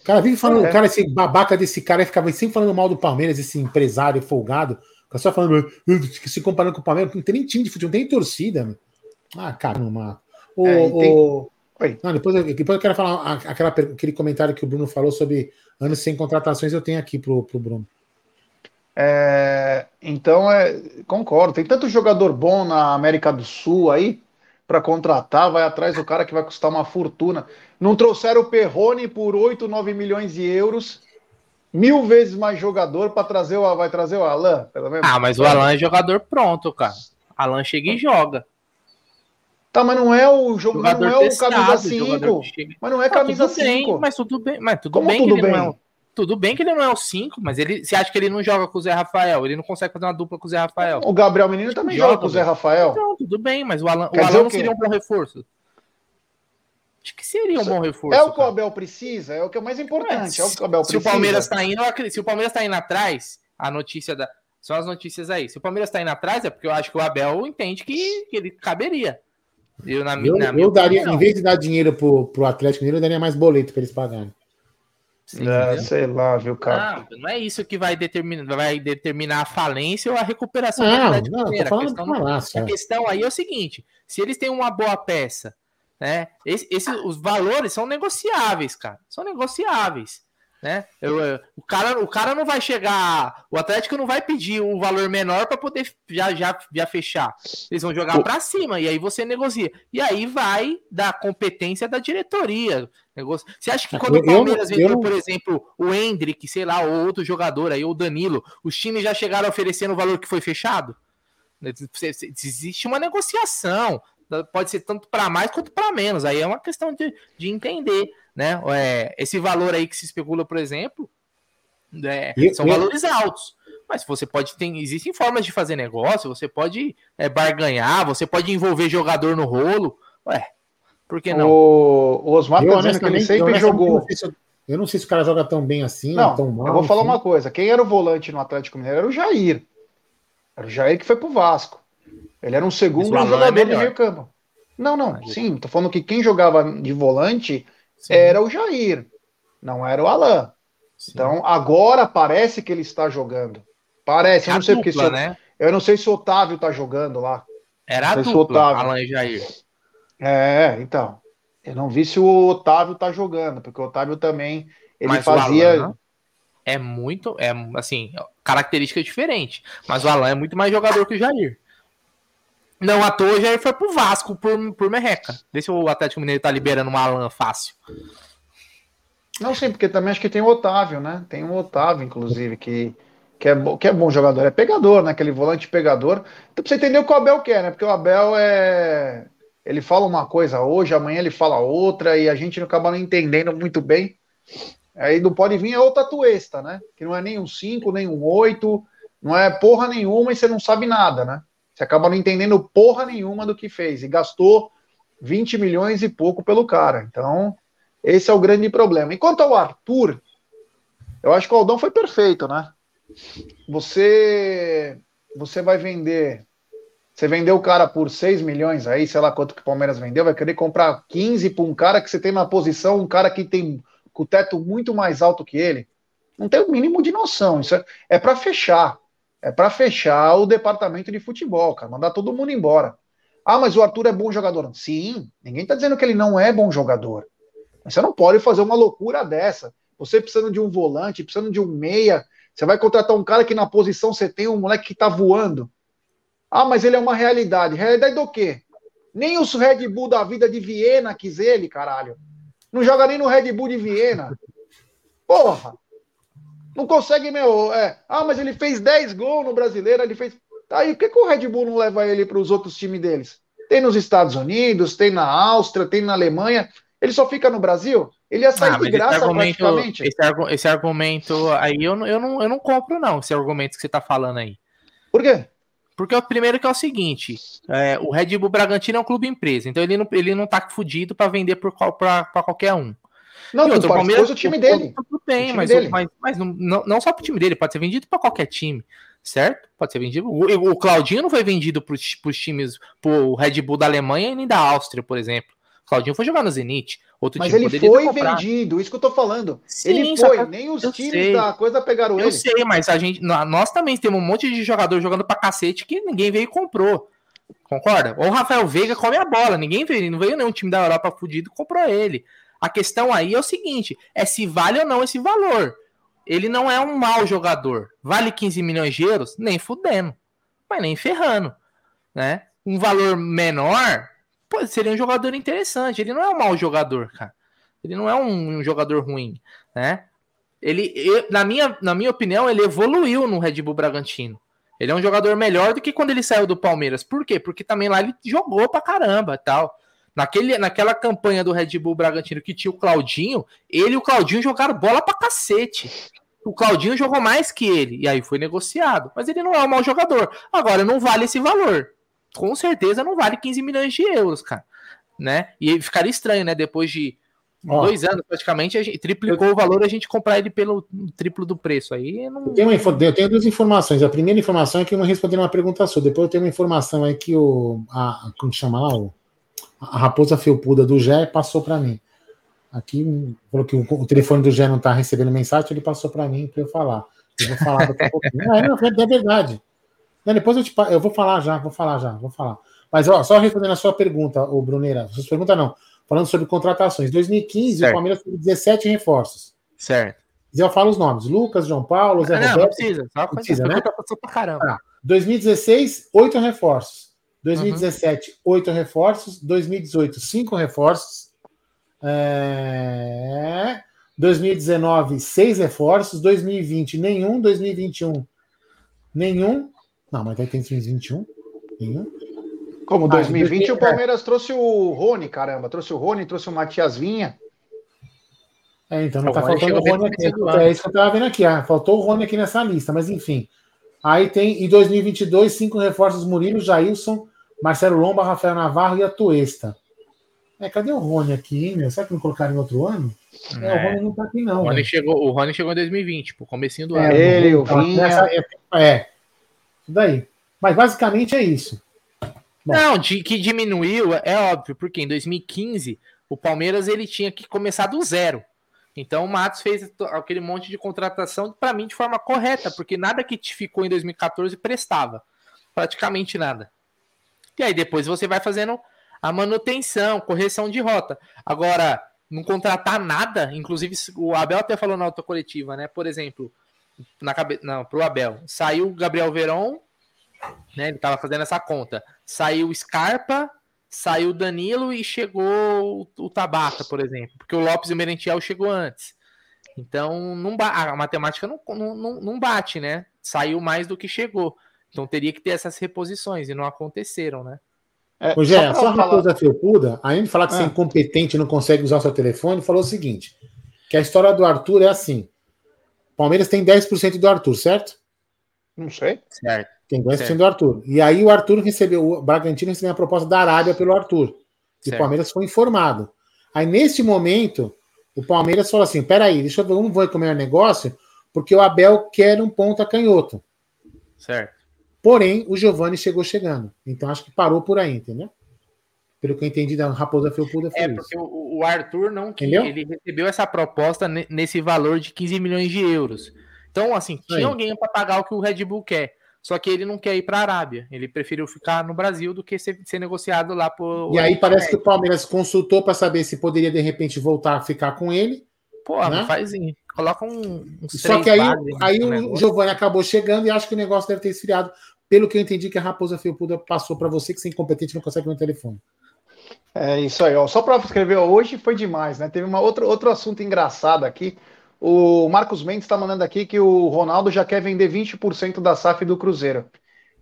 O cara vive falando, é. cara, esse babaca desse cara ficava sempre falando mal do Palmeiras, esse empresário folgado. Fica só falando, se comparando com o Palmeiras, não tem nem time de futebol, não tem torcida. Meu. Ah, caramba. O, é, o... Não, depois, depois eu quero falar aquela, aquele comentário que o Bruno falou sobre anos sem contratações, eu tenho aqui pro, pro Bruno. É, então, é, concordo. Tem tanto jogador bom na América do Sul aí para contratar, vai atrás do cara que vai custar uma fortuna. Não trouxeram o Perrone por 8, 9 milhões de euros, mil vezes mais jogador para trazer o vai trazer o Alan, pelo menos. Ah, mas o Alan é jogador pronto, cara. Alan chega e joga. Tá, mas não é o jogo, não é o camisa 5. Mas não é camisa 5. Mas tudo bem, mas tudo Como bem tudo bem? É tudo bem que ele não é o 5, mas ele. Você acha que ele não joga com o Zé Rafael? Ele não consegue fazer uma dupla com o Zé Rafael. O Gabriel Menino também joga, joga com o Zé Rafael. Então, tudo bem, mas o Alan, o Alan não seria um bom reforço. Acho que seria um bom reforço. É o que o Abel precisa, é o que é mais importante. É, é o que o Abel se precisa. O Palmeiras tá indo, se o Palmeiras tá indo atrás, a notícia da. São as notícias aí. Se o Palmeiras tá indo atrás, é porque eu acho que o Abel entende que, que ele caberia. Eu, na, eu, na eu daria, opinião. em vez de dar dinheiro pro, pro Atlético Mineiro, eu daria mais boleto para eles pagarem. É, sei lá, viu, cara? Não, não é isso que vai determinar, vai determinar a falência ou a recuperação não, da não, Mineiro. A questão, a questão aí é o seguinte: se eles têm uma boa peça, né? Esse, esse, os valores são negociáveis, cara. São negociáveis. Né? Eu, eu, o, cara, o cara não vai chegar. O Atlético não vai pedir um valor menor para poder já, já, já fechar. Eles vão jogar para cima e aí você negocia. E aí vai da competência da diretoria. Negócio. Você acha que quando eu, o Palmeiras vendeu, por exemplo, o Hendrick, sei lá, ou outro jogador aí, ou o Danilo, os times já chegaram oferecendo o valor que foi fechado? Existe uma negociação. Pode ser tanto para mais quanto para menos. Aí é uma questão de, de entender né? É, esse valor aí que se especula, por exemplo, é, são valores altos. Mas você pode ter, existem formas de fazer negócio, você pode é, barganhar, você pode envolver jogador no rolo. Ué, por que não? O, o Osmar tá dizendo que ele sempre jogou. Eu não sei se o cara joga tão bem assim, não, tão mal. Eu vou falar uma coisa: quem era o volante no Atlético Mineiro era o Jair. Era o Jair que foi pro Vasco. Ele era um segundo é jogador é de meio campo. Não, não, sim, tô falando que quem jogava de volante Sim. era o Jair, não era o Alan. Sim. Então, agora parece que ele está jogando. Parece, eu não sei dupla, porque se, né? eu não sei se o Otávio está jogando lá. Era a dupla. Alan e Jair. É, então. Eu não vi se o Otávio está jogando, porque o Otávio também ele Mas fazia Alan é muito, é assim, característica diferente. Mas o Alan é muito mais jogador que o Jair. Não à toa, já foi pro Vasco por, por merreca. Se o Atlético Mineiro tá liberando uma Alan fácil. Não, sim, porque também acho que tem o Otávio, né? Tem o Otávio, inclusive, que, que, é, que é bom jogador. É pegador, né? Aquele volante pegador. Então, pra você entender o que o Abel quer, né? Porque o Abel é. ele fala uma coisa hoje, amanhã ele fala outra, e a gente não acaba não entendendo muito bem. Aí não pode vir outra tuesta, né? Que não é nem um 5, nem um 8, não é porra nenhuma e você não sabe nada, né? Você acaba não entendendo porra nenhuma do que fez e gastou 20 milhões e pouco pelo cara. Então, esse é o grande problema. Enquanto ao Arthur, eu acho que o Aldão foi perfeito, né? Você você vai vender você vendeu o cara por 6 milhões aí, sei lá quanto que o Palmeiras vendeu, vai querer comprar 15 para um cara que você tem na posição, um cara que tem o teto muito mais alto que ele. Não tem o mínimo de noção. Isso é, é para fechar. É para fechar o departamento de futebol, cara. Mandar todo mundo embora. Ah, mas o Arthur é bom jogador. Sim, ninguém está dizendo que ele não é bom jogador. Mas você não pode fazer uma loucura dessa. Você precisando de um volante, precisando de um meia. Você vai contratar um cara que na posição você tem um moleque que está voando. Ah, mas ele é uma realidade. Realidade do quê? Nem os Red Bull da vida de Viena quis ele, caralho. Não joga nem no Red Bull de Viena. Porra! Não consegue, meu. É, ah, mas ele fez 10 gols no brasileiro, ele fez. Tá aí, por que, que o Red Bull não leva ele para os outros times deles? Tem nos Estados Unidos, tem na Áustria, tem na Alemanha. Ele só fica no Brasil? Ele ia sair ah, de graça esse praticamente. Esse, esse, argumento aí eu, eu, não, eu não compro, não, esse argumento que você tá falando aí. Por quê? Porque o primeiro que é o seguinte: é, o Red Bull Bragantino é um clube empresa, então ele não, ele não tá fudido para vender para qualquer um. Não, e outro, o Palmeiras, o time dele. Tem, time mas, dele. mas, mas não, não, só pro time dele, pode ser vendido para qualquer time, certo? Pode ser vendido. O, o Claudinho não foi vendido para os times, pro Red Bull da Alemanha e nem da Áustria, por exemplo. O Claudinho foi jogar no Zenit. Outro Mas ele foi vendido, isso que eu tô falando. Sim, ele foi, nem os times sei. da coisa pegaram eu ele. Eu sei, mas a gente, nós também temos um monte de jogador jogando pra cacete que ninguém veio e comprou. Concorda? Ou o Rafael Veiga come a bola, ninguém veio, não veio nenhum time da Europa fudido comprou ele. A questão aí é o seguinte: é se vale ou não esse valor. Ele não é um mau jogador. Vale 15 milhões de euros? Nem fudendo. Mas nem ferrando. Né? Um valor menor, pô, seria um jogador interessante. Ele não é um mau jogador, cara. Ele não é um, um jogador ruim, né? Ele, na, minha, na minha opinião, ele evoluiu no Red Bull Bragantino. Ele é um jogador melhor do que quando ele saiu do Palmeiras. Por quê? Porque também lá ele jogou pra caramba tal. Naquele, naquela campanha do Red Bull Bragantino que tinha o Claudinho, ele e o Claudinho jogaram bola pra cacete. O Claudinho jogou mais que ele, e aí foi negociado. Mas ele não é um mau jogador. Agora, não vale esse valor com certeza não vale 15 milhões de euros, cara. Né? E ficaria estranho, né? Depois de Ó, dois anos, praticamente, a gente triplicou eu... o valor a gente comprar ele pelo triplo do preço. Aí não... eu, tenho uma, eu tenho duas informações. A primeira informação é que eu não respondi uma pergunta sua. Depois eu tenho uma informação aí que o. A, como chama lá? O, a raposa felpuda do Gé passou para mim. Aqui falou que o, telefone do Gé não está recebendo mensagem, ele passou para mim para eu falar. Eu vou falar daqui a pouquinho. é, não, é verdade. Não, depois eu, te, eu vou falar já, vou falar já, vou falar. Mas ó, só respondendo a sua pergunta, o Bruneira, sua pergunta não, falando sobre contratações. 2015, certo. o Palmeiras teve 17 reforços. Certo. E eu falo os nomes: Lucas, João Paulo, Zé não, Roberto. Não precisa, só precisa, né? Pra caramba. Ah, 2016, 8 reforços. 2017, uhum. 8 reforços. 2018, 5 reforços. É... 2019, 6 reforços. 2020, nenhum. 2021, nenhum. Não, mas aí tem 2021. Nenhum. Como 2020, ah, o Palmeiras é. trouxe o Rony, caramba. Trouxe o Rony, trouxe o Matias Vinha. É, então não o tá Rony faltando o Rony aqui. É isso que eu tava vendo aqui. Ah, faltou o Rony aqui nessa lista, mas enfim. Aí tem, em 2022, cinco reforços: Murilo, Jailson, Marcelo Lomba, Rafael Navarro e a Tuesta. É, cadê o Rony aqui, meu? Será que não colocaram em outro ano? É, é, o Rony não tá aqui, não. O Rony, chegou, o Rony chegou em 2020, pro comecinho do é, ano. Ele, o Vinha. é, é, isso daí. Mas basicamente é isso. Bom. Não, de, que diminuiu é óbvio, porque em 2015 o Palmeiras ele tinha que começar do zero. Então o Matos fez aquele monte de contratação para mim de forma correta, porque nada que te ficou em 2014 prestava, praticamente nada. E aí depois você vai fazendo a manutenção, correção de rota. Agora, não contratar nada, inclusive o Abel até falou na auto coletiva, né? Por exemplo, na cabeça, não, pro Abel. Saiu o Gabriel Veron, né? Ele tava fazendo essa conta. Saiu Scarpa, saiu Danilo e chegou o, o Tabata, por exemplo, porque o Lopes e o Merentiel chegou antes. Então, não a matemática não, não, não bate, né? Saiu mais do que chegou. Então teria que ter essas reposições e não aconteceram, né? É, Ô, Gé, só, só uma coisa felpuda, além de falar que ah. você é ah. incompetente e não consegue usar o seu telefone, falou o seguinte: que a história do Arthur é assim. Palmeiras tem 10% do Arthur, certo? Não sei. Certo. Tem 10% certo. do Arthur. E aí o Arthur recebeu, o Bragantino recebeu a proposta da Arábia pelo Arthur. E o Palmeiras foi informado. Aí, nesse momento, o Palmeiras falou assim: peraí, deixa eu ver, vamos ver como é o negócio, porque o Abel quer um ponta canhoto. Certo. Porém, o Giovani chegou chegando. Então acho que parou por aí, entendeu? Pelo que eu entendi da Raposa Felpuda foi É, porque isso. o Arthur não entendeu? ele recebeu essa proposta nesse valor de 15 milhões de euros. Então, assim, tinha alguém para pagar o que o Red Bull quer. Só que ele não quer ir para a Arábia. Ele preferiu ficar no Brasil do que ser, ser negociado lá por. E aí parece que o Palmeiras consultou para saber se poderia de repente voltar a ficar com ele. Pô, né? faz Coloca um. Só que aí, aí o Giovanni acabou chegando e acho que o negócio deve ter esfriado. Pelo que eu entendi que a Raposa Felpuda passou para você, que você é incompetente não consegue ver o telefone. É isso aí, ó. Só para escrever hoje foi demais, né? Teve uma outra, outro assunto engraçado aqui. O Marcos Mendes está mandando aqui que o Ronaldo já quer vender 20% da SAF do Cruzeiro.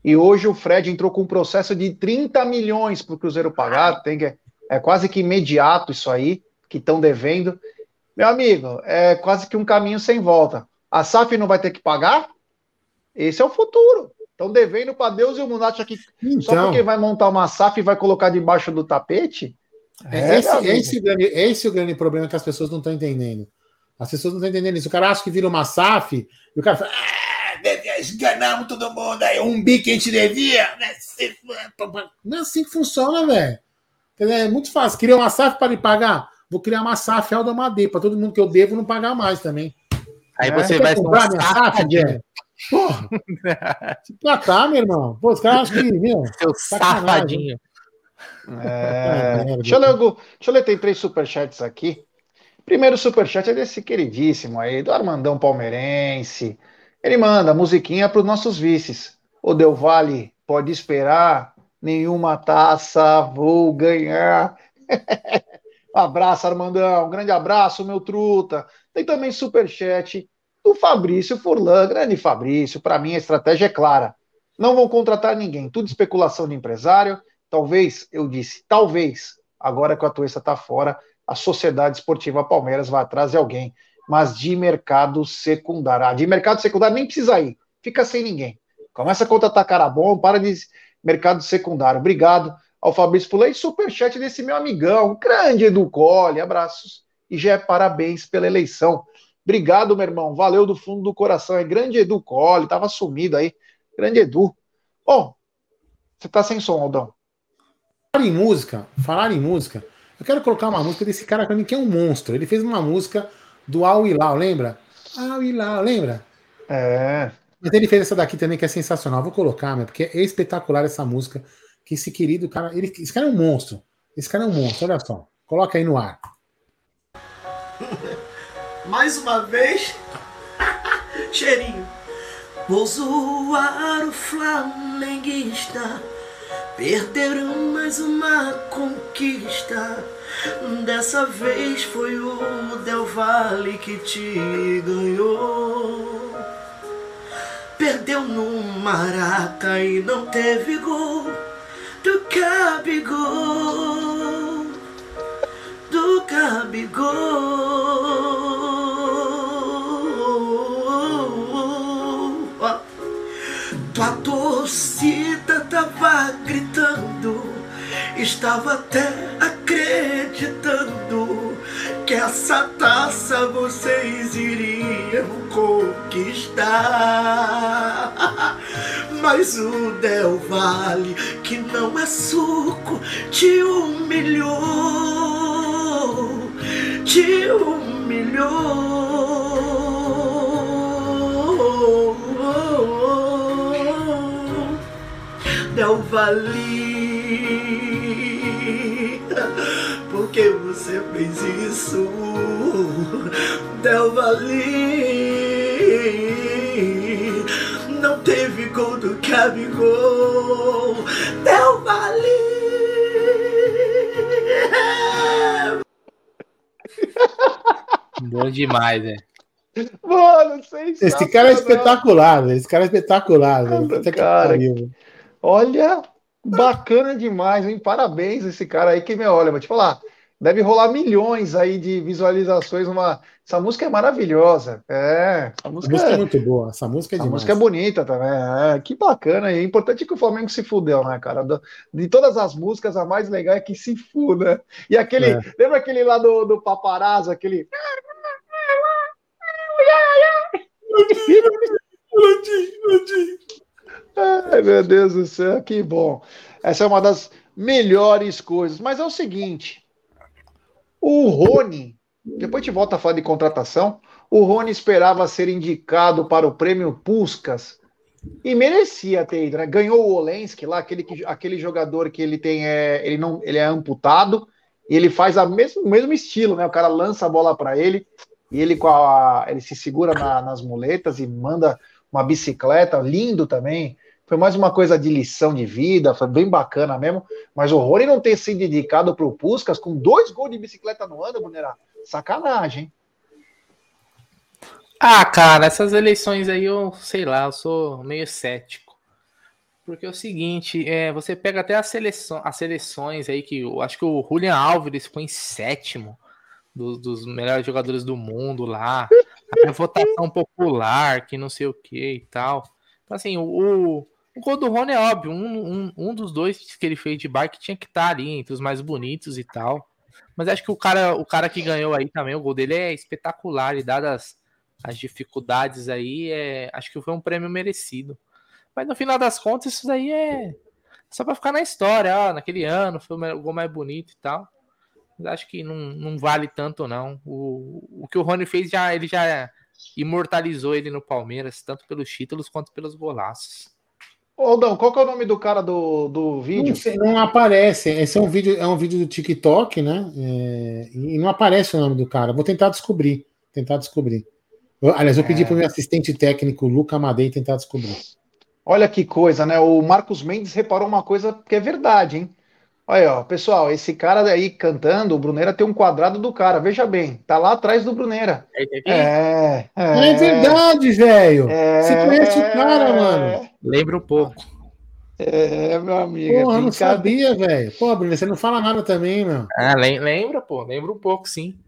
E hoje o Fred entrou com um processo de 30 milhões para o Cruzeiro pagar. Tem que, é quase que imediato isso aí, que estão devendo. Meu amigo, é quase que um caminho sem volta. A SAF não vai ter que pagar? Esse é o futuro. Estão devendo para Deus e o mundo acha que então, só porque vai montar uma SAF e vai colocar debaixo do tapete? É, esse, esse, esse é o grande problema que as pessoas não estão entendendo. As pessoas não estão entendendo isso. O cara acha que vira uma SAF e o cara fala: ah, enganamos todo mundo aí, um bi que a gente devia. Não é assim que funciona, velho. É muito fácil. Criar uma SAF para lhe pagar. Vou criar uma SAF Alda Madeira para todo mundo que eu devo não pagar mais também. Aí você é, vai comprar minha SAF, Jé? Porra! Se placar, meu irmão. Pô, os caras acham que, meu. Seu safadinho. É, deixa, eu ler, deixa eu ler, tem três superchats aqui. Primeiro superchat é desse queridíssimo aí, do Armandão Palmeirense. Ele manda musiquinha para os nossos vices. O Del Valle pode esperar, nenhuma taça vou ganhar. um abraço, Armandão. Um grande abraço, meu truta. Tem também superchat do Fabrício Furlan. Grande Fabrício. Para mim, a estratégia é clara. Não vão contratar ninguém. Tudo especulação de empresário. Talvez, eu disse, talvez, agora que a Atuesta está fora, a Sociedade Esportiva Palmeiras vai atrás de alguém, mas de mercado secundário. Ah, de mercado secundário nem precisa ir, fica sem ninguém. Começa a contratar cara bom, para de mercado secundário. Obrigado ao Fabrício Pulei, superchat desse meu amigão, grande Edu Colli, abraços. E já é parabéns pela eleição. Obrigado, meu irmão, valeu do fundo do coração. É grande Edu Colli, tava sumido aí. Grande Edu. Bom, você tá sem som, Aldão. Falar em música, falar em música, eu quero colocar uma música desse cara pra mim que é um monstro. Ele fez uma música do Al Hilal, lembra? Al Hilal, lembra? É. Mas ele fez essa daqui também que é sensacional. Vou colocar, meu, porque é espetacular essa música. Que esse querido cara, ele, esse cara é um monstro. Esse cara é um monstro, olha só. Coloca aí no ar. Mais uma vez, cheirinho. Vou zoar o flamenguista Perderam mais uma conquista. Dessa vez foi o Del Valle que te ganhou. Perdeu no Maraca e não teve gol do Gabigol. Do Gabigol. Torcida tava gritando, estava até acreditando que essa taça vocês iriam conquistar. Mas o Del Valle, que não é suco, te humilhou, te humilhou. Del Valle. Por que você fez isso? Del Valle. Não teve gol do Gabigol. Del Valle. Bom demais, né? Mano, Esse cara é espetacular, velho. Esse cara é espetacular, velho. Cara, Olha, Bacana demais, hein? Parabéns esse cara aí que me olha, vou te falar. Deve rolar milhões aí de visualizações. Uma... Essa música é maravilhosa. É, essa música, música é... é... muito boa. Essa música é demais. música é bonita também. É, que bacana. E é importante que o Flamengo se fudeu, né, cara? De todas as músicas, a mais legal é que se fuda. E aquele. É. Lembra aquele lá do, do paparazzo, aquele. Ai, meu Deus do céu, que bom. Essa é uma das melhores coisas. Mas é o seguinte: o Rony, depois a gente volta a falar de contratação. O Rony esperava ser indicado para o prêmio Puskas e merecia ter ido, né? Ganhou o Olensky lá, aquele, aquele jogador que ele tem, é, ele não, ele é amputado e ele faz a mesmo, o mesmo estilo, né? O cara lança a bola para ele e ele com a, ele se segura na, nas muletas e manda uma bicicleta, lindo também. Foi mais uma coisa de lição de vida, foi bem bacana mesmo. Mas o Rony não ter sido indicado para o Puskas com dois gols de bicicleta no ano, Brunerá, sacanagem? Ah, cara, essas eleições aí eu sei lá, eu sou meio cético. Porque é o seguinte, é, você pega até as, seleção, as seleções aí que eu acho que o Julian Alves foi em sétimo dos, dos melhores jogadores do mundo lá. A votação popular, que não sei o que e tal. Então, assim, o, o gol do Rony é óbvio, um, um, um dos dois que ele fez de bike tinha que estar tá ali entre os mais bonitos e tal. Mas acho que o cara, o cara que ganhou aí também, o gol dele é espetacular e dadas as dificuldades aí, é, acho que foi um prêmio merecido. Mas no final das contas, isso daí é só para ficar na história, ó, naquele ano foi o gol mais bonito e tal. Mas acho que não, não vale tanto não. O, o que o Rony fez já ele já imortalizou ele no Palmeiras, tanto pelos títulos quanto pelos golaços. Aldão, qual que é o nome do cara do, do vídeo? Não, sei, não aparece. Esse é um vídeo, é um vídeo do TikTok, né? É, e não aparece o nome do cara. Vou tentar descobrir. Tentar descobrir. Eu, aliás, eu pedi é. para o meu assistente técnico, Luca Amadei, tentar descobrir. Olha que coisa, né? O Marcos Mendes reparou uma coisa que é verdade, hein? Olha, ó, pessoal, esse cara aí cantando, o Bruneira tem um quadrado do cara, veja bem, tá lá atrás do Bruneira. É, é, é, é verdade, velho. É, Você conhece o cara, mano. Lembra um pouco. É, meu amigo. Porra, é não sabia, velho. Pô, Bruno, você não fala nada também, meu. Ah, lembra, pô, lembra um pouco, sim.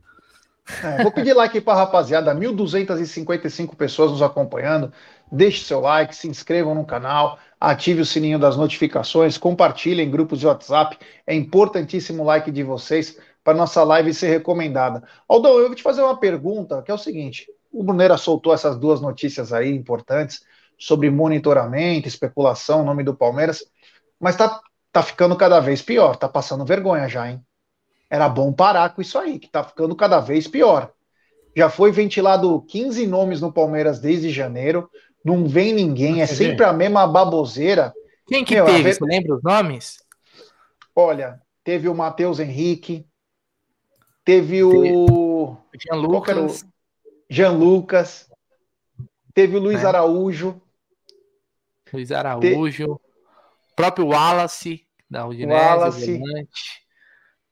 É, vou pedir like para rapaziada, 1.255 pessoas nos acompanhando. Deixe seu like, se inscrevam no canal ative o sininho das notificações, compartilhe em grupos de WhatsApp. É importantíssimo o like de vocês para nossa live ser recomendada. Aldão, eu vou te fazer uma pergunta, que é o seguinte: o Bruneira soltou essas duas notícias aí importantes sobre monitoramento, especulação, nome do Palmeiras, mas tá, tá ficando cada vez pior, tá passando vergonha já, hein? Era bom parar com isso aí, que tá ficando cada vez pior. Já foi ventilado 15 nomes no Palmeiras desde janeiro não vem ninguém, é sempre a mesma baboseira. Quem que Meu, teve? Ver... Você lembra os nomes? Olha, teve o Matheus Henrique, teve o. Jean Lucas. Jean Lucas. Teve o Luiz é. Araújo. Luiz Araújo. Te... próprio Wallace, da Udinese, Wallace.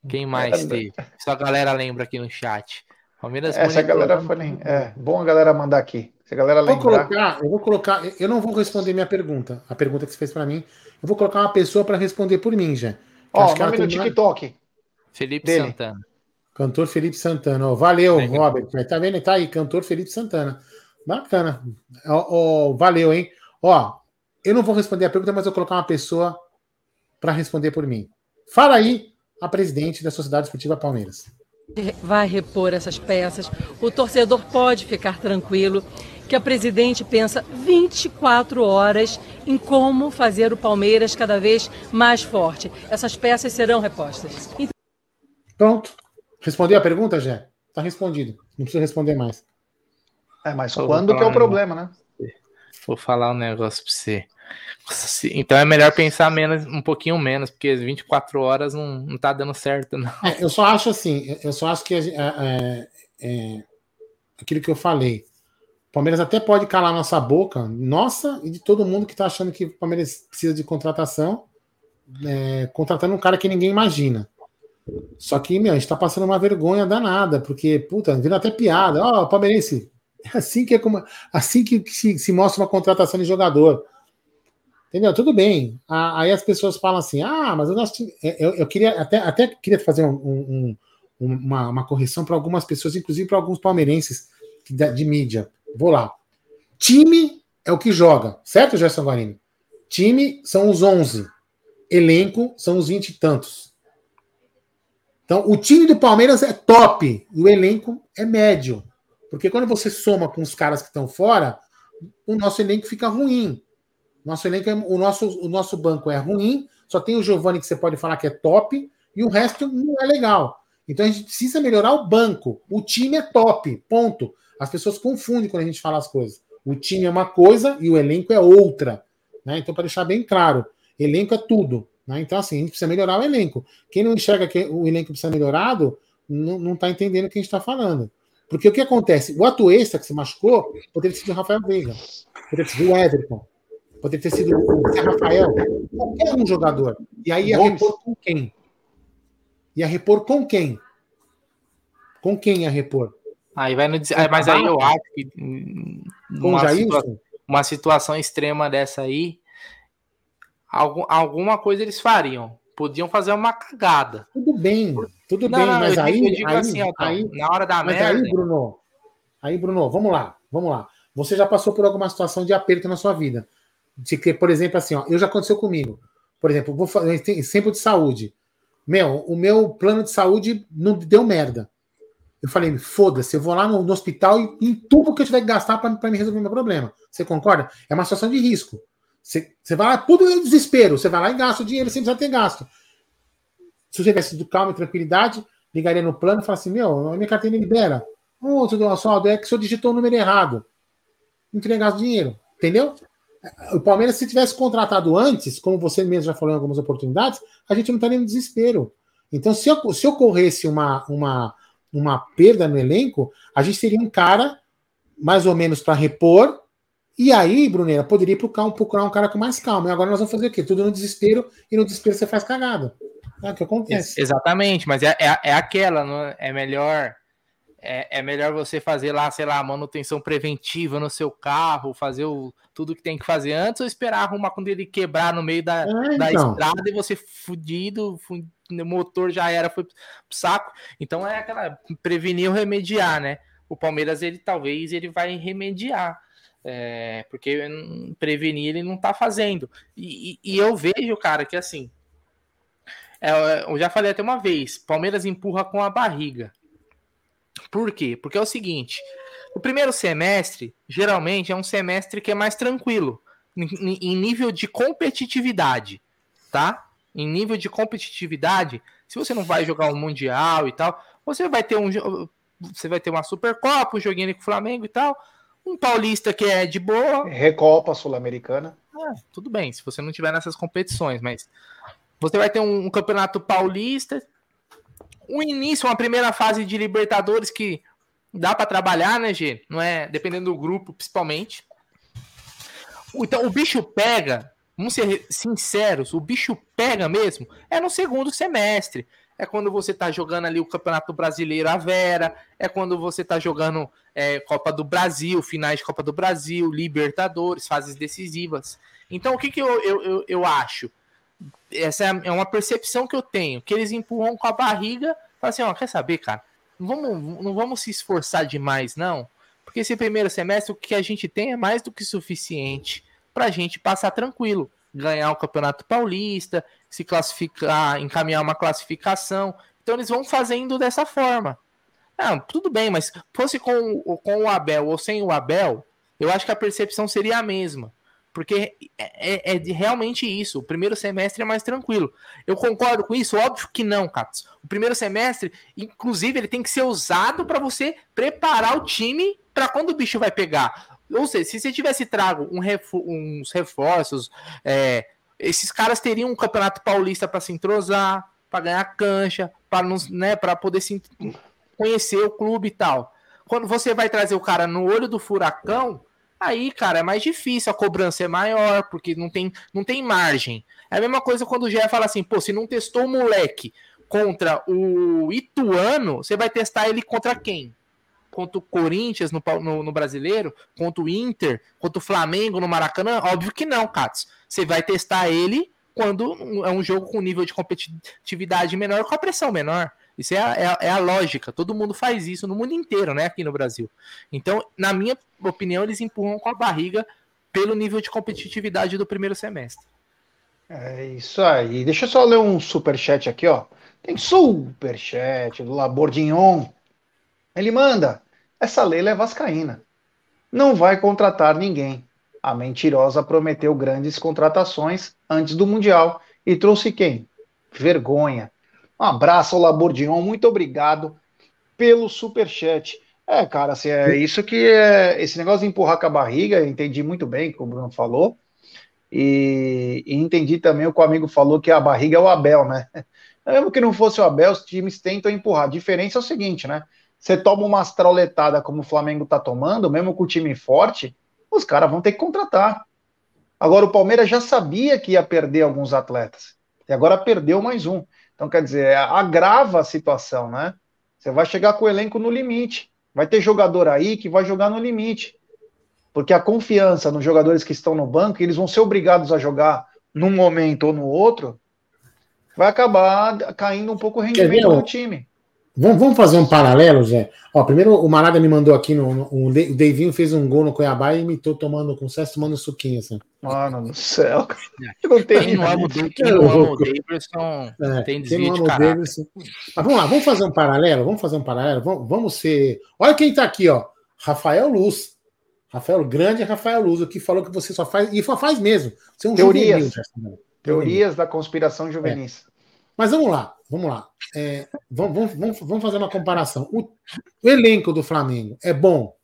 Quem mais é, teve? Só a galera lembra aqui no chat. Palmeiras Essa galera foi. É, bom a galera mandar aqui. Se a galera lembrar. Vou colocar, eu vou colocar. Eu não vou responder minha pergunta. A pergunta que você fez para mim. Eu vou colocar uma pessoa para responder por mim, já. Ó, oh, nome do TikTok. Felipe dele. Santana. Cantor Felipe Santana. Oh, valeu, é. Robert. Tá vendo? Tá aí, cantor Felipe Santana. Bacana. Oh, oh, valeu, hein? Ó, eu não vou responder a pergunta, mas eu vou colocar uma pessoa para responder por mim. Fala aí a presidente da Sociedade Esportiva Palmeiras. Vai repor essas peças. O torcedor pode ficar tranquilo que a presidente pensa 24 horas em como fazer o Palmeiras cada vez mais forte. Essas peças serão repostas. Pronto. Respondeu a pergunta, Jé? Está respondido. Não precisa responder mais. É, mas quando que é o problema, né? Vou falar um negócio para você. Então é melhor pensar menos, um pouquinho menos, porque as 24 horas não, não tá dando certo, não. É, eu só acho assim, eu só acho que é, é, aquilo que eu falei. Palmeiras até pode calar nossa boca, nossa e de todo mundo que está achando que o Palmeiras precisa de contratação, é, contratando um cara que ninguém imagina. Só que, meu, a gente está passando uma vergonha danada, porque, puta, vira até piada. Ó, oh, palmeirense, é assim que, é como, assim que se, se mostra uma contratação de jogador. Entendeu? Tudo bem. Aí as pessoas falam assim: ah, mas o nosso. É, eu, eu queria até, até queria fazer um, um, uma, uma, correção para algumas pessoas, inclusive para alguns palmeirenses de, de, mídia. Vou lá. Time é o que joga, certo, Gerson Guarini? Time são os 11. Elenco são os 20 e tantos. Então, o time do Palmeiras é top e o elenco é médio. Porque quando você soma com os caras que estão fora, o nosso elenco fica ruim. Nosso elenco é, o, nosso, o nosso banco é ruim, só tem o Giovani que você pode falar que é top, e o resto não é legal. Então a gente precisa melhorar o banco. O time é top, ponto. As pessoas confundem quando a gente fala as coisas. O time é uma coisa e o elenco é outra. Né? Então, para deixar bem claro, elenco é tudo. Né? Então, assim, a gente precisa melhorar o elenco. Quem não enxerga que o elenco precisa ser melhorado, não está entendendo o que a gente está falando. Porque o que acontece? O Atuesta que se machucou poderia sido o Rafael Veiga, poderia sido o Everton, Poderia ter sido o Zé Rafael, qualquer um jogador. E aí ia repor com quem? Ia repor com quem? Com quem ia repor? Aí vai no. Mas aí eu acho que. Uma, situa uma situação extrema dessa aí, algum, alguma coisa eles fariam. Podiam fazer uma cagada. Tudo bem, tudo não, bem, não, mas aí, digo, aí, assim, aí, na hora da mas merda. Aí, Bruno, aí, Bruno, vamos lá, vamos lá. Você já passou por alguma situação de aperto na sua vida de que, por exemplo, assim, ó, eu já aconteceu comigo. Por exemplo, vou fazer exemplo de saúde. Meu, o meu plano de saúde não deu merda. Eu falei, foda-se, eu vou lá no, no hospital e em tudo que eu tiver que gastar para me resolver meu problema. Você concorda? É uma situação de risco. Você, você vai lá, tudo é desespero. Você vai lá e gasta o dinheiro sem precisar ter gasto. Se você tivesse de calma e tranquilidade, ligaria no plano e falaria assim: Meu, a minha carteira libera. Ô, oh, seu Oswaldo, é que o senhor digitou o número errado. Teria gasto dinheiro. Entendeu? O Palmeiras, se tivesse contratado antes, como você mesmo já falou em algumas oportunidades, a gente não estaria no desespero. Então, se, se ocorresse uma, uma, uma perda no elenco, a gente teria um cara mais ou menos para repor. E aí, Brunera, poderia procurar, procurar um cara com mais calma. E agora nós vamos fazer o quê? Tudo no desespero, e no desespero você faz cagada. É o que acontece. Exatamente, mas é, é, é aquela, é? é melhor é, é, melhor você fazer lá, sei lá, manutenção preventiva no seu carro, fazer o, tudo que tem que fazer antes, ou esperar arrumar quando ele quebrar no meio da, é, da então. estrada e você fudido, o motor já era, foi pro saco. Então é aquela prevenir ou remediar, né? O Palmeiras, ele talvez ele vai remediar. É, porque prevenir ele não tá fazendo. E, e, e eu vejo, cara, que assim. É, eu já falei até uma vez: Palmeiras empurra com a barriga. Por quê? Porque é o seguinte: o primeiro semestre, geralmente, é um semestre que é mais tranquilo, em, em nível de competitividade, tá? Em nível de competitividade, se você não vai jogar um Mundial e tal, você vai ter um. Você vai ter uma Supercopa, um joguinho com o Flamengo e tal. Um paulista que é de boa. Recopa Sul-Americana. Ah, tudo bem, se você não tiver nessas competições, mas você vai ter um, um campeonato paulista, um início, uma primeira fase de Libertadores que dá para trabalhar, né, G? Não é? Dependendo do grupo, principalmente. Então, o bicho pega, vamos ser sinceros, o bicho pega mesmo, é no segundo semestre. É quando você tá jogando ali o Campeonato Brasileiro a Vera, é quando você tá jogando é, Copa do Brasil, finais de Copa do Brasil, Libertadores, fases decisivas. Então, o que, que eu, eu, eu, eu acho? Essa é uma percepção que eu tenho, que eles empurram com a barriga, falam assim, ó, quer saber, cara, não vamos, não vamos se esforçar demais, não, porque esse primeiro semestre o que a gente tem é mais do que suficiente para a gente passar tranquilo, ganhar o Campeonato Paulista, se classificar, encaminhar uma classificação, então eles vão fazendo dessa forma. Ah, tudo bem, mas fosse com, com o Abel ou sem o Abel, eu acho que a percepção seria a mesma. Porque é, é, é, realmente isso. O primeiro semestre é mais tranquilo. Eu concordo com isso? Óbvio que não, Catos. O primeiro semestre, inclusive, ele tem que ser usado para você preparar o time para quando o bicho vai pegar. Ou seja, se você tivesse trago um refor uns reforços, é, esses caras teriam um campeonato paulista para se entrosar, para ganhar cancha, para né, poder se conhecer o clube e tal. Quando você vai trazer o cara no olho do furacão, Aí, cara, é mais difícil, a cobrança é maior, porque não tem, não tem margem. É a mesma coisa quando o Gé fala assim, pô, se não testou o moleque contra o Ituano, você vai testar ele contra quem? Contra o Corinthians no, no, no, brasileiro? Contra o Inter? Contra o Flamengo no Maracanã? Óbvio que não, Katz. Você vai testar ele quando é um jogo com nível de competitividade menor com a pressão menor. Isso é a, é, a, é a, lógica. Todo mundo faz isso no mundo inteiro, né? Aqui no Brasil. Então, na minha opinião, eles empurram com a barriga pelo nível de competitividade do primeiro semestre. É isso aí. Deixa eu só ler um super chat aqui, ó. Tem super chat do Labordignon. Ele manda: essa Leila é vascaína. Não vai contratar ninguém. A mentirosa prometeu grandes contratações antes do Mundial e trouxe quem? Vergonha. Um abraço ao Labordion, muito obrigado pelo super chat. É, cara, assim, é isso que é esse negócio de empurrar com a barriga, entendi muito bem que o Bruno falou. E, e, entendi também o que o amigo falou que a barriga é o Abel, né? Mesmo que não fosse o Abel, os times tentam empurrar. A diferença é o seguinte, né? Você toma uma astrauletada como o Flamengo tá tomando, mesmo com o time forte, os caras vão ter que contratar. Agora, o Palmeiras já sabia que ia perder alguns atletas. E agora perdeu mais um. Então, quer dizer, agrava a situação, né? Você vai chegar com o elenco no limite. Vai ter jogador aí que vai jogar no limite. Porque a confiança nos jogadores que estão no banco, eles vão ser obrigados a jogar num momento ou no outro, vai acabar caindo um pouco o rendimento do time. Vamos, vamos fazer um paralelo, Zé? Ó, primeiro o Marada me mandou aqui no, no, o Deivinho fez um gol no Cuiabá e imitou tomando com sucesso, tomando suquinho assim. Mano do céu. Não tem quem não ama o Davidson é, tem desvio de caráter. Mas vamos lá, vamos fazer um paralelo, vamos fazer um paralelo, vamos, vamos ser... Olha quem tá aqui, ó, Rafael Luz. Rafael, grande Rafael Luz, que falou que você só faz, e só faz mesmo. Você é um Teorias. Juvenil, Teorias da conspiração juvenis. É. Mas vamos lá, vamos lá. É, vamos, vamos, vamos, fazer uma comparação. O, o, elenco do Flamengo é bom?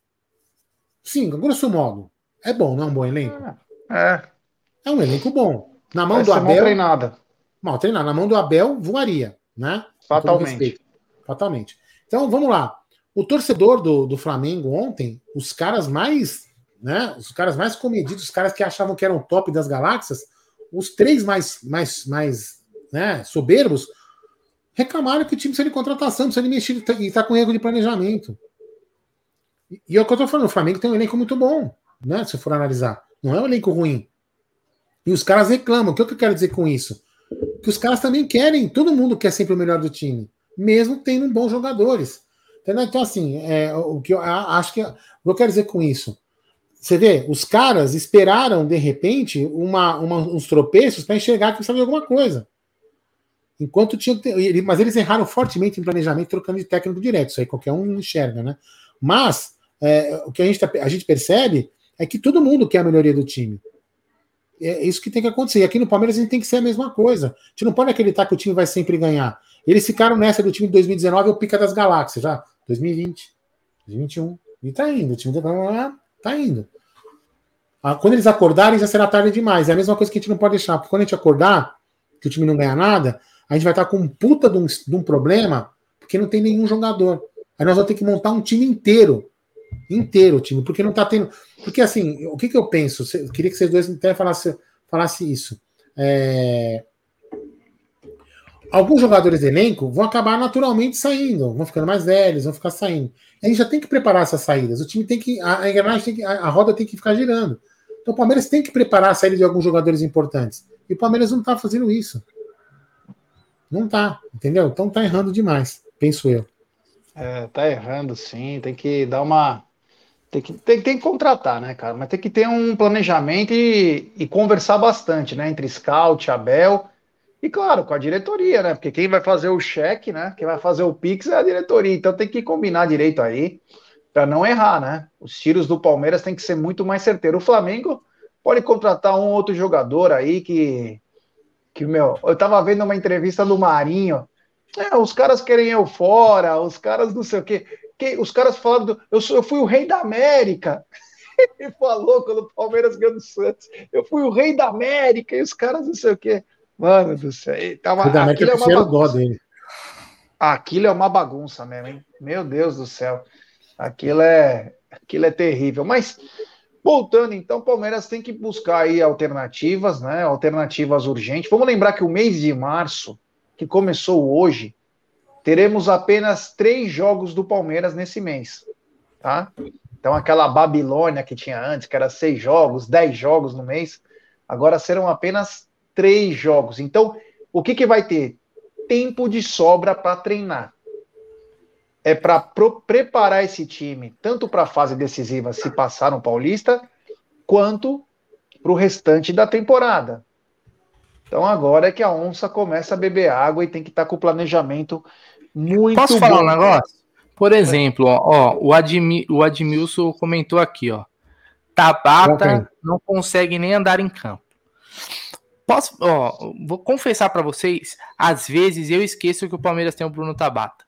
Sim, grosso modo. É bom, não é um bom elenco? É. É um elenco bom. Na mão Vai do Abel. Mal treinado. Mal treinado. Na mão do Abel, voaria, né? Fatalmente. Fatalmente. Então, vamos lá. O torcedor do, do Flamengo ontem, os caras mais, né? Os caras mais comedidos, os caras que achavam que eram top das galáxias, os três mais, mais, mais né, soberbos, reclamaram que o time precisa de contratação, precisa de mexer e está com erro de planejamento. E é o que eu estou falando, o Flamengo tem um elenco muito bom, né? Se for analisar. Não é um elenco ruim. E os caras reclamam. O que eu quero dizer com isso? Que os caras também querem, todo mundo quer sempre o melhor do time, mesmo tendo bons jogadores. Entendeu? Então, assim, é, o que eu acho que. O que eu quero dizer com isso? Você vê, os caras esperaram, de repente, uma, uma uns tropeços para enxergar que precisava alguma coisa. Enquanto tinha Mas eles erraram fortemente em planejamento, trocando de técnico direto. Isso aí qualquer um enxerga, né? Mas é, o que a gente, tá, a gente percebe é que todo mundo quer a melhoria do time. É isso que tem que acontecer. E aqui no Palmeiras a gente tem que ser a mesma coisa. A gente não pode acreditar que o time vai sempre ganhar. Eles ficaram nessa do time de 2019, o pica das galáxias, já. 2020, 2021. E tá indo. O time tá indo. Ah, quando eles acordarem, já será tarde demais. É a mesma coisa que a gente não pode deixar. Porque quando a gente acordar, que o time não ganha nada, a gente vai estar com um puta de um, de um problema, porque não tem nenhum jogador. Aí nós vamos ter que montar um time inteiro. Inteiro o time, porque não está tendo. Porque assim, o que, que eu penso? Eu queria que vocês dois até falassem falasse isso. É... Alguns jogadores do elenco vão acabar naturalmente saindo, vão ficando mais velhos, vão ficar saindo. A gente já tem que preparar essas saídas. O time tem que. A engrenagem tem que. A roda tem que ficar girando. Então o Palmeiras tem que preparar a saída de alguns jogadores importantes. E o Palmeiras não está fazendo isso. Não tá, entendeu? Então tá errando demais, penso eu. É, tá errando sim, tem que dar uma. Tem que, tem, tem que contratar, né, cara? Mas tem que ter um planejamento e, e conversar bastante, né? Entre Scout, Abel e, claro, com a diretoria, né? Porque quem vai fazer o cheque, né? Quem vai fazer o Pix é a diretoria. Então tem que combinar direito aí para não errar, né? Os tiros do Palmeiras tem que ser muito mais certeiro. O Flamengo pode contratar um outro jogador aí que que, meu, eu tava vendo uma entrevista do Marinho. É, os caras querem eu fora, os caras não sei o quê. Que, os caras falaram, do, eu, sou, eu fui o rei da América. Ele falou quando o Palmeiras ganhou do Santos. Eu fui o rei da América, e os caras não sei o quê. Mano do céu. Tava, da América é uma bagunça. Dele. Aquilo é uma bagunça mesmo, hein? Meu Deus do céu. Aquilo é, aquilo é terrível. Mas Voltando, então, o Palmeiras tem que buscar aí alternativas, né? Alternativas urgentes. Vamos lembrar que o mês de março, que começou hoje, teremos apenas três jogos do Palmeiras nesse mês, tá? Então, aquela Babilônia que tinha antes, que era seis jogos, dez jogos no mês, Agora serão apenas três jogos. Então, o que, que vai ter? Tempo de sobra para treinar. É para preparar esse time, tanto para a fase decisiva, se passar no Paulista, quanto para o restante da temporada. Então agora é que a onça começa a beber água e tem que estar tá com o planejamento muito Posso falar um negócio? Por exemplo, ó, ó o, Admi, o Admilson comentou aqui, ó. Tabata não consegue nem andar em campo. Posso, ó, vou confessar para vocês, às vezes eu esqueço que o Palmeiras tem o Bruno Tabata.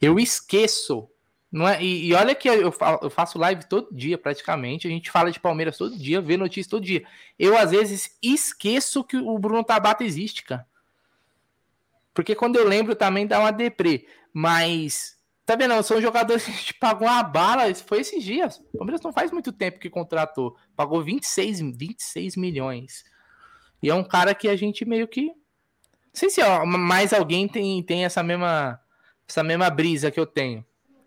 Eu esqueço. Não é, e, e olha que eu, eu faço live todo dia, praticamente. A gente fala de Palmeiras todo dia, vê notícias todo dia. Eu, às vezes, esqueço que o Bruno Tabata existe, cara. Porque quando eu lembro também dá uma deprê. Mas Tá vendo? São jogadores que a gente pagou uma bala. Foi esses dias. O Palmeiras não faz muito tempo que contratou. Pagou 26, 26 milhões. E é um cara que a gente meio que. Não sei se ó, mais alguém tem, tem essa mesma essa mesma brisa que eu tenho.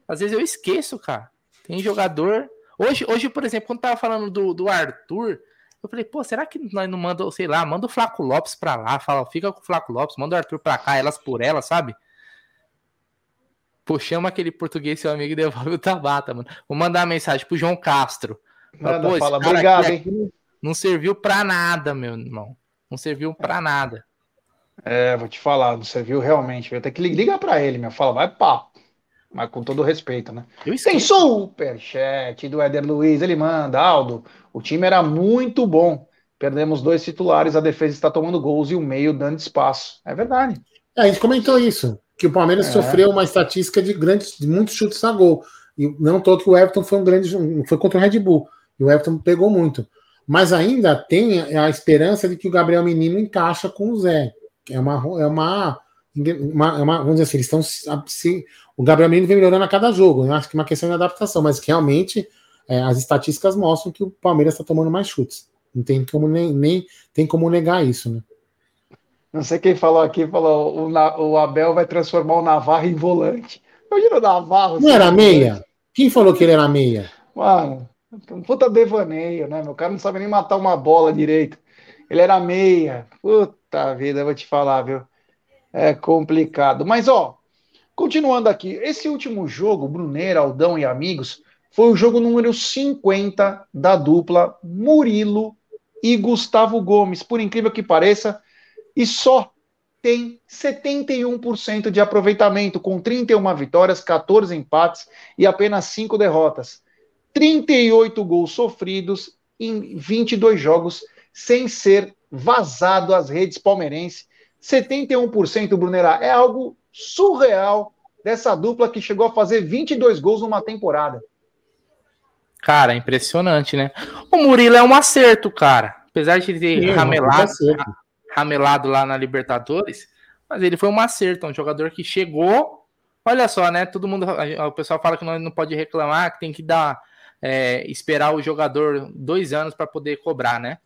Às vezes eu esqueço, cara. Tem jogador. Hoje, hoje por exemplo, quando tava falando do, do Arthur, eu falei, pô, será que nós não manda, sei lá, manda o Flaco Lopes pra lá, fala, fica com o Flaco Lopes, manda o Arthur pra cá, elas por elas, sabe? Pô, chama aquele português seu amigo e devolve o Tabata, mano. Vou mandar uma mensagem pro João Castro. Manda, fala, obrigado, aqui, hein? Não serviu pra nada, meu irmão. Não serviu pra nada. É, vou te falar, não serviu realmente. Eu tenho que ligar pra ele, meu. Fala, vai papo. Mas com todo respeito, né? Eu Tem superchat do Éder Luiz, ele manda. Aldo, o time era muito bom. Perdemos dois titulares, a defesa está tomando gols e o meio dando espaço. É verdade. É, a gente comentou isso que o Palmeiras é. sofreu uma estatística de grandes, de muitos chutes a gol. E não todo que o Everton foi um grande, foi contra o Red Bull. E o Everton pegou muito. Mas ainda tem a esperança de que o Gabriel Menino encaixa com o Zé. É uma, é uma, uma, é uma vamos dizer assim, eles estão se, o Gabriel Menino vem melhorando a cada jogo. Eu acho que é uma questão de adaptação, mas realmente é, as estatísticas mostram que o Palmeiras está tomando mais chutes. Não tem como nem, nem tem como negar isso, né? Não sei quem falou aqui, falou o, o Abel vai transformar o Navarro em volante. Imagina o Navarro. Não era meia? Quem falou que ele era meia? Mano, um puta devaneio, né? Meu cara não sabe nem matar uma bola direito. Ele era meia. Puta vida, eu vou te falar, viu? É complicado. Mas, ó, continuando aqui, esse último jogo, Bruneira, Aldão e Amigos, foi o jogo número 50 da dupla Murilo e Gustavo Gomes. Por incrível que pareça, e só tem 71% de aproveitamento, com 31 vitórias, 14 empates e apenas 5 derrotas. 38 gols sofridos em 22 jogos, sem ser vazado às redes palmeirenses. 71%, Brunerá, é algo surreal dessa dupla que chegou a fazer 22 gols numa temporada. Cara, impressionante, né? O Murilo é um acerto, cara. Apesar de ter Sim, ramelado, ramelado lá na Libertadores, mas ele foi um acerto, um jogador que chegou. Olha só, né? Todo mundo, o pessoal fala que não, não pode reclamar, que tem que dar, é, esperar o jogador dois anos para poder cobrar, né?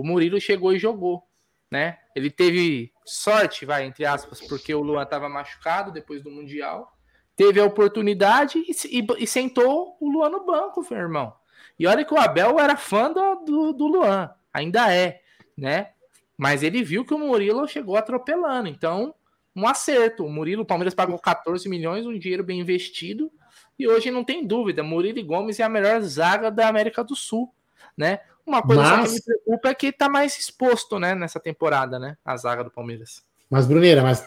O Murilo chegou e jogou, né? Ele teve sorte, vai, entre aspas, porque o Luan estava machucado depois do Mundial. Teve a oportunidade e, e, e, sentou o Luan no banco, meu irmão. E olha que o Abel era fã do, do, do Luan, ainda é, né? Mas ele viu que o Murilo chegou atropelando. Então, um acerto. O Murilo, o Palmeiras pagou 14 milhões, um dinheiro bem investido. E hoje não tem dúvida, Murilo e Gomes é a melhor zaga da América do Sul, né? Uma coisa mas... que me preocupa é que tá mais exposto, né, nessa temporada, né, a zaga do Palmeiras. Mas Bruneira, mas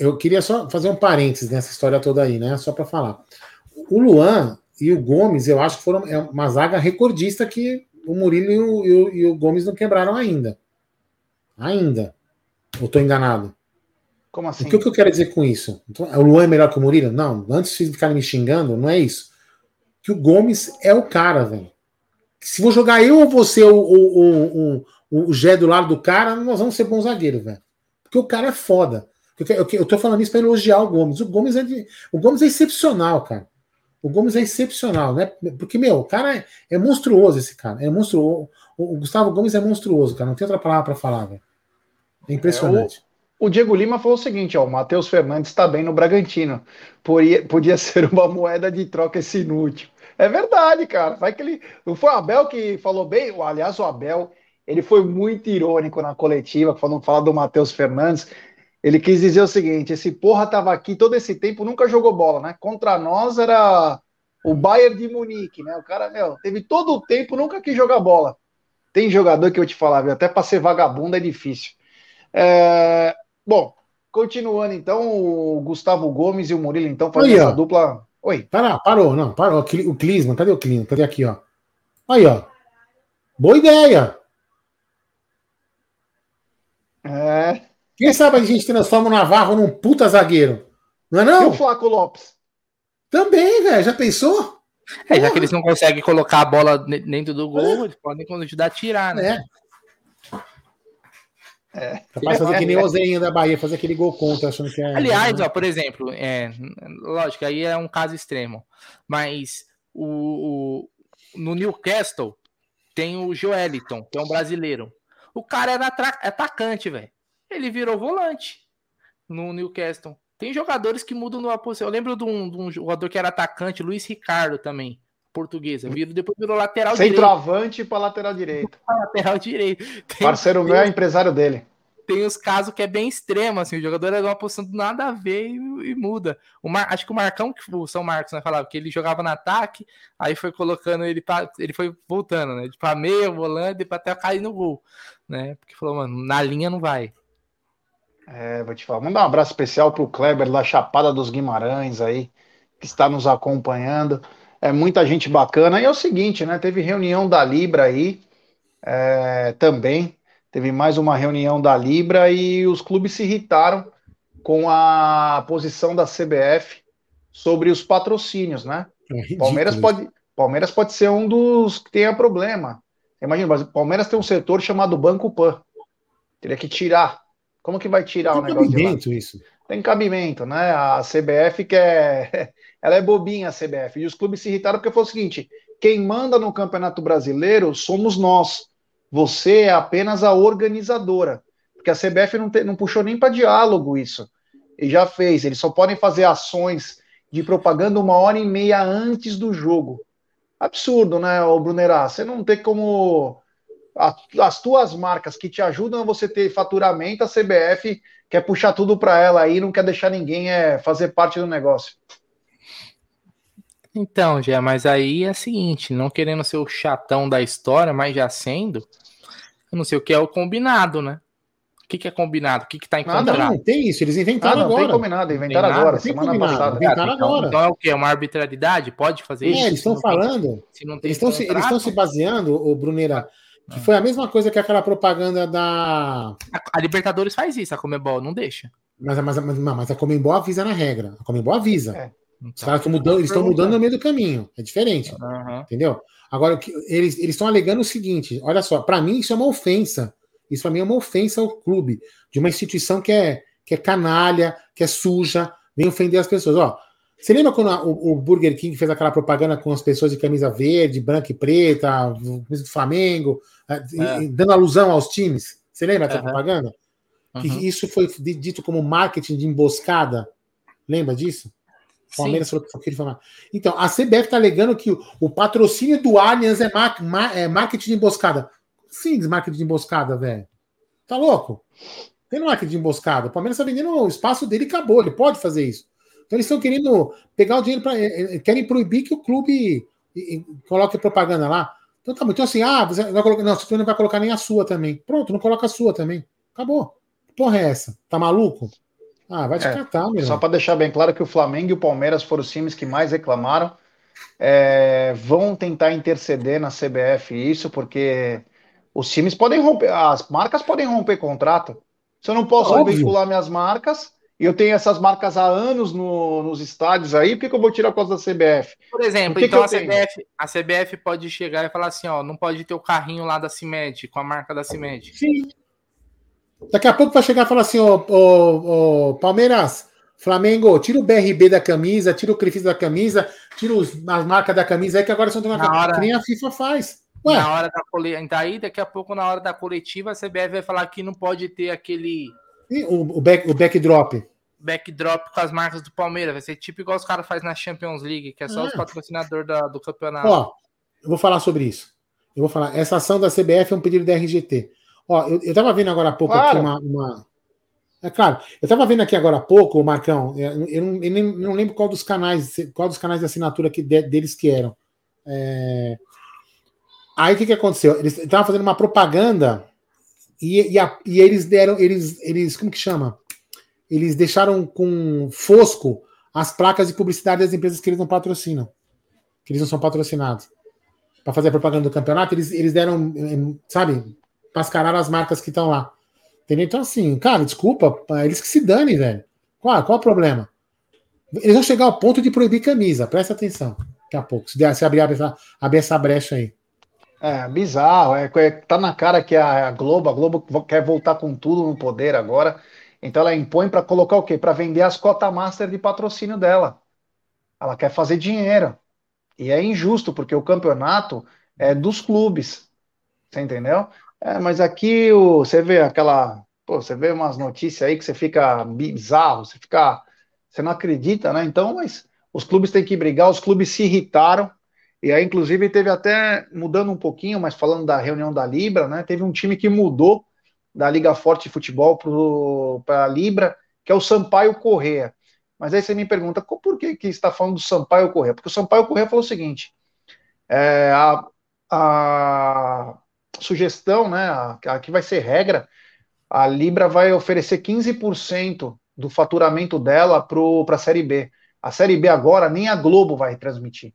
eu queria só fazer um parênteses nessa história toda aí, né, só para falar. O Luan e o Gomes, eu acho que foram é uma zaga recordista que o Murilo e o, e o, e o Gomes não quebraram ainda. Ainda. Ou estou enganado? Como assim? O que, o que, eu quero dizer com isso? Então, o Luan é melhor que o Murilo? Não, antes de ficarem me xingando, não é isso. Que o Gomes é o cara, velho. Se vou jogar eu ou você, o, o, o, o Gé do lado do cara, nós vamos ser bons zagueiros, velho. Porque o cara é foda. Eu, eu, tô falando isso para elogiar o Gomes. O Gomes é, de, o Gomes é excepcional, cara. O Gomes é excepcional, né? Porque, meu, o cara é, é monstruoso esse cara. É monstruoso. O, Gustavo Gomes é monstruoso, cara. Não tem outra palavra para falar, velho. É impressionante. É, o, o, Diego Lima falou o seguinte: ó, o Matheus Fernandes está bem no Bragantino. Podia, podia ser uma moeda de troca esse inútil. É verdade, cara. Vai que ele. Não foi o Abel que falou bem? Aliás, o Abel ele foi muito irônico na coletiva, falando falar do Matheus Fernandes. Ele quis dizer o seguinte: esse porra tava aqui todo esse tempo, nunca jogou bola, né? Contra nós era o Bayern de Munique, né? O cara, meu, teve todo o tempo, nunca quis jogar bola. Tem jogador que eu te falava, até para ser vagabundo é difícil. É... Bom, continuando então, o Gustavo Gomes e o Murilo, então, fazendo essa dupla. Oi. Parou, parou, não, parou. O Clisman, cadê o Clisman? Cadê aqui, ó? Aí, ó. Boa ideia. É. Quem sabe a gente transforma o Navarro num puta zagueiro? Não é não? E o Flaco Lopes? Também, velho. Já pensou? É, já que eles não conseguem colocar a bola dentro do gol, é. eles podem ajudar a tirar, né? É. É. Capaz fazer que nem o Zerinho da Bahia, fazer aquele gol contra, achando que é. Aliás, ó, por exemplo, é, lógico, aí é um caso extremo, mas o, o, no Newcastle tem o Joeliton, que é um brasileiro. O cara era atacante, velho. Ele virou volante no Newcastle. Tem jogadores que mudam numa posição. Eu lembro de um, de um jogador que era atacante, Luiz Ricardo também, portuguesa. Virou, depois virou lateral direito. Centroavante para lateral direito. lateral direito. Tem, Parceiro meu é empresário dele tem os casos que é bem extremo, assim, o jogador é uma posição do nada a ver e, e muda. O Mar, acho que o Marcão, que o São Marcos, né, falava que ele jogava no ataque, aí foi colocando ele para ele foi voltando, né, para meio, volante, para até cair no gol, né? Porque falou, mano, na linha não vai. É, vou te falar. Vamos dar um abraço especial pro Kleber da Chapada dos Guimarães aí, que está nos acompanhando. É muita gente bacana. E é o seguinte, né? Teve reunião da Libra aí é, também teve mais uma reunião da Libra e os clubes se irritaram com a posição da CBF sobre os patrocínios, né? É Palmeiras pode, Palmeiras pode ser um dos que tenha problema. Imagina, Palmeiras tem um setor chamado Banco Pan. Teria que tirar. Como que vai tirar o negócio de isso. Tem cabimento, né? A CBF quer. Ela é bobinha, a CBF. E os clubes se irritaram porque foi o seguinte: quem manda no Campeonato Brasileiro somos nós. Você é apenas a organizadora. Porque a CBF não, te, não puxou nem para diálogo isso. E já fez. Eles só podem fazer ações de propaganda uma hora e meia antes do jogo. Absurdo, né, o Brunerá? Você não tem como. As tuas marcas que te ajudam a você ter faturamento, a CBF quer puxar tudo para ela aí, não quer deixar ninguém é, fazer parte do negócio. Então, já, mas aí é o seguinte, não querendo ser o chatão da história, mas já sendo, eu não sei o que é o combinado, né? O que, que é combinado? O que, que tá em Nada, contrato? Não, tem isso, eles inventaram ah, não, agora. Tem combinado, inventaram tem agora, semana combinado, passada. Inventaram então, agora. Então é o que? Uma arbitrariedade? Pode fazer isso? É, eles estão falando. se não tem eles estão se, se baseando, o Bruneira, que foi a mesma coisa que aquela propaganda da. A, a Libertadores faz isso, a Comebol não deixa. Mas, mas, mas, mas a Comembol avisa na regra. A Comembol avisa. É. Então, Os caras estão mudando, eles estão mudando no meio do caminho. É diferente. Uhum. Entendeu? Agora, eles estão alegando o seguinte: olha só, para mim isso é uma ofensa. Isso para mim é uma ofensa ao clube, de uma instituição que é, que é canalha, que é suja, vem ofender as pessoas. Ó, você lembra quando a, o, o, Burger King fez aquela propaganda com as pessoas de camisa verde, branca e preta, camisa do Flamengo, é. dando alusão aos times? Você lembra dessa uhum. propaganda? Uhum. Que isso foi dito como marketing de emboscada. Lembra disso? O Palmeiras falou que ele. Então, a CBF está alegando que o, o, patrocínio do Allianz é, mar, mar, é marketing de emboscada. Sim, marketing de emboscada, velho. Tá louco? Tem marketing de emboscada. O Palmeiras está vendendo o espaço dele e acabou. Ele pode fazer isso. Então, eles estão querendo pegar o dinheiro para. É, é, querem proibir que o clube coloque propaganda lá. Então, tá bom. Então, assim, ah, você vai colocar. Não, você não vai colocar nem a sua também. Pronto, não coloca a sua também. Acabou. Que porra é essa? Tá maluco? Ah, vai te é, catar, meu. Só para deixar bem claro que o Flamengo e o Palmeiras foram os times que mais reclamaram. É, vão tentar interceder na CBF isso, porque os times podem romper, as marcas podem romper contrato. Se eu não posso Óbvio. veicular minhas marcas, eu tenho essas marcas há anos no, nos estádios aí, por que, que, eu vou tirar a coisa da CBF? Por exemplo, que então que a, CBF, a CBF pode chegar e falar assim: ó, não pode ter o carrinho lá da CIMED, com a marca da CIMED. Sim. Daqui a pouco vai chegar e falar assim, ô, ô, ô, Palmeiras, Flamengo, tira o BRB da camisa, tira o Crefisa da camisa, tira os, as marcas da camisa aí, que agora são uma na hora, que nem a FIFA faz. Ué. Na hora da coletiva, então aí daqui a pouco, na hora da coletiva, a CBF vai falar que não pode ter aquele. O, o, back, o backdrop. Backdrop com as marcas do Palmeiras. Vai ser tipo igual os caras fazem na Champions League, que é só é. os patrocinadores da, do campeonato. Ó, eu vou falar sobre isso. Eu vou falar, essa ação da CBF é um pedido da RGT. Ó, eu, eu tava vendo agora há pouco claro. aqui uma, uma, É claro, eu tava vendo aqui agora há pouco, Marcão, eu, eu, não, eu nem, não, lembro qual dos canais, qual dos canais de assinatura que de, deles que eram. É... Aí o que, que aconteceu? Eles estavam fazendo uma propaganda e, e, a, e, eles deram, eles, eles, como que chama? Eles deixaram com fosco as placas de publicidade das empresas que eles não patrocinam, que eles não são patrocinados. Para fazer a propaganda do campeonato, eles, eles deram, sabe, mascarar as marcas que estão lá. Entendeu? Então, assim, cara, desculpa, eles que se danem, velho. Qual, qual o problema? Eles vão chegar ao ponto de proibir camisa, presta atenção. Daqui a pouco, se, se abrir, abrir, abrir essa brecha aí. É, bizarro. É, é, tá na cara que a, a Globo, a Globo quer voltar com tudo no poder agora. Então ela impõe para colocar o quê? Para vender as cotas master de patrocínio dela. Ela quer fazer dinheiro. E é injusto, porque o campeonato é dos clubes. Você entendeu? É, mas aqui o, você vê aquela. Pô, você vê umas notícias aí que você fica bizarro, você fica. Você não acredita, né? Então, mas os clubes têm que brigar, os clubes se irritaram. E aí, inclusive, teve até, mudando um pouquinho, mas falando da reunião da Libra, né? Teve um time que mudou da Liga Forte de Futebol para a Libra, que é o Sampaio Correa. Mas aí você me pergunta, por que, que está falando do Sampaio Correa? Porque o Sampaio Correa falou o seguinte: é, a, a sugestão, né? Aqui vai ser regra, a Libra vai oferecer 15% do faturamento dela para a Série B. A Série B agora nem a Globo vai transmitir.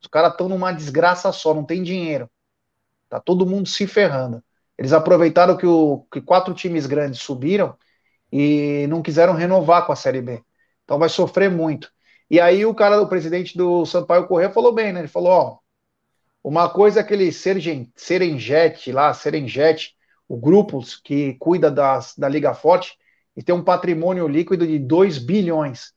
Os caras estão numa desgraça só, não tem dinheiro. Tá todo mundo se ferrando. Eles aproveitaram que, o, que quatro times grandes subiram e não quiseram renovar com a Série B. Então vai sofrer muito. E aí o cara, o presidente do Sampaio Correia falou bem, né? Ele falou, ó, uma coisa é aquele Serengeti lá, Serengeti, o grupo que cuida das, da Liga Forte e tem um patrimônio líquido de 2 bilhões.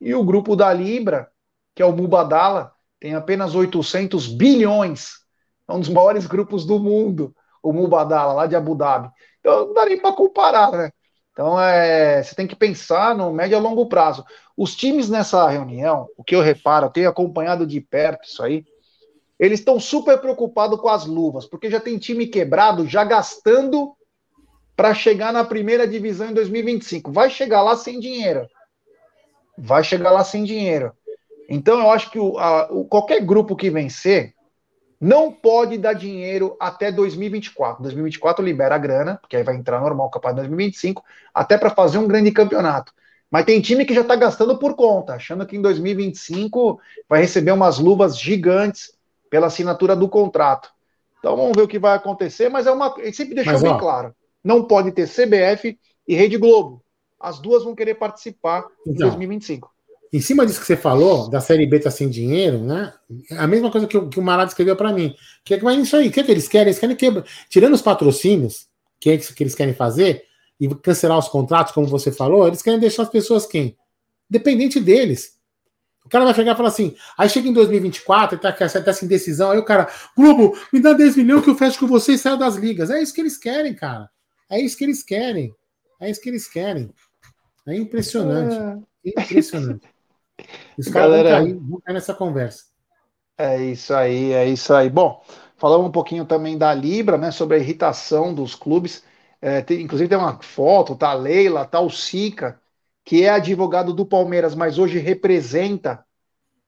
E o grupo da Libra, que é o Mubadala, tem apenas 800 bilhões. É um dos maiores grupos do mundo, o Mubadala, lá de Abu Dhabi. Então não dá nem para comparar, né? Então é, você tem que pensar no médio a longo prazo. Os times nessa reunião, o que eu reparo, eu tenho acompanhado de perto isso aí, eles estão super preocupados com as luvas, porque já tem time quebrado, já gastando para chegar na primeira divisão em 2025. Vai chegar lá sem dinheiro. Vai chegar lá sem dinheiro. Então, eu acho que o, a, o, qualquer grupo que vencer não pode dar dinheiro até 2024. 2024 libera a grana, porque aí vai entrar normal o campeonato 2025, até para fazer um grande campeonato. Mas tem time que já está gastando por conta, achando que em 2025 vai receber umas luvas gigantes pela assinatura do contrato. Então vamos ver o que vai acontecer, mas é uma. Ele sempre deixou mas, bem ó, claro: não pode ter CBF e Rede Globo. As duas vão querer participar então, em 2025 em cima disso que você falou, da Série B tá sem dinheiro, né? A mesma coisa que o, que o Marado escreveu para mim. Que, é mas isso aí, o que, é que eles querem? Eles querem quebrar. Tirando os patrocínios, que é isso que eles querem fazer, e cancelar os contratos, como você falou, eles querem deixar as pessoas quem? Dependente deles. O cara vai chegar e falar assim, aí chega em 2024, tá, tá essa indecisão, aí o cara, Globo, me dá 10 milhões que eu fecho com você e saio das ligas. É isso que eles querem, cara. É isso que eles querem. É isso que eles querem. É impressionante. É... Impressionante. Os caras Galera, vão cair, vão cair nessa conversa. É isso aí, é isso aí. Bom, falamos um pouquinho também da Libra, né, sobre a irritação dos clubes. É, tem, inclusive tem uma foto, tá a Leila, tá o Sica, que é advogado do Palmeiras, mas hoje representa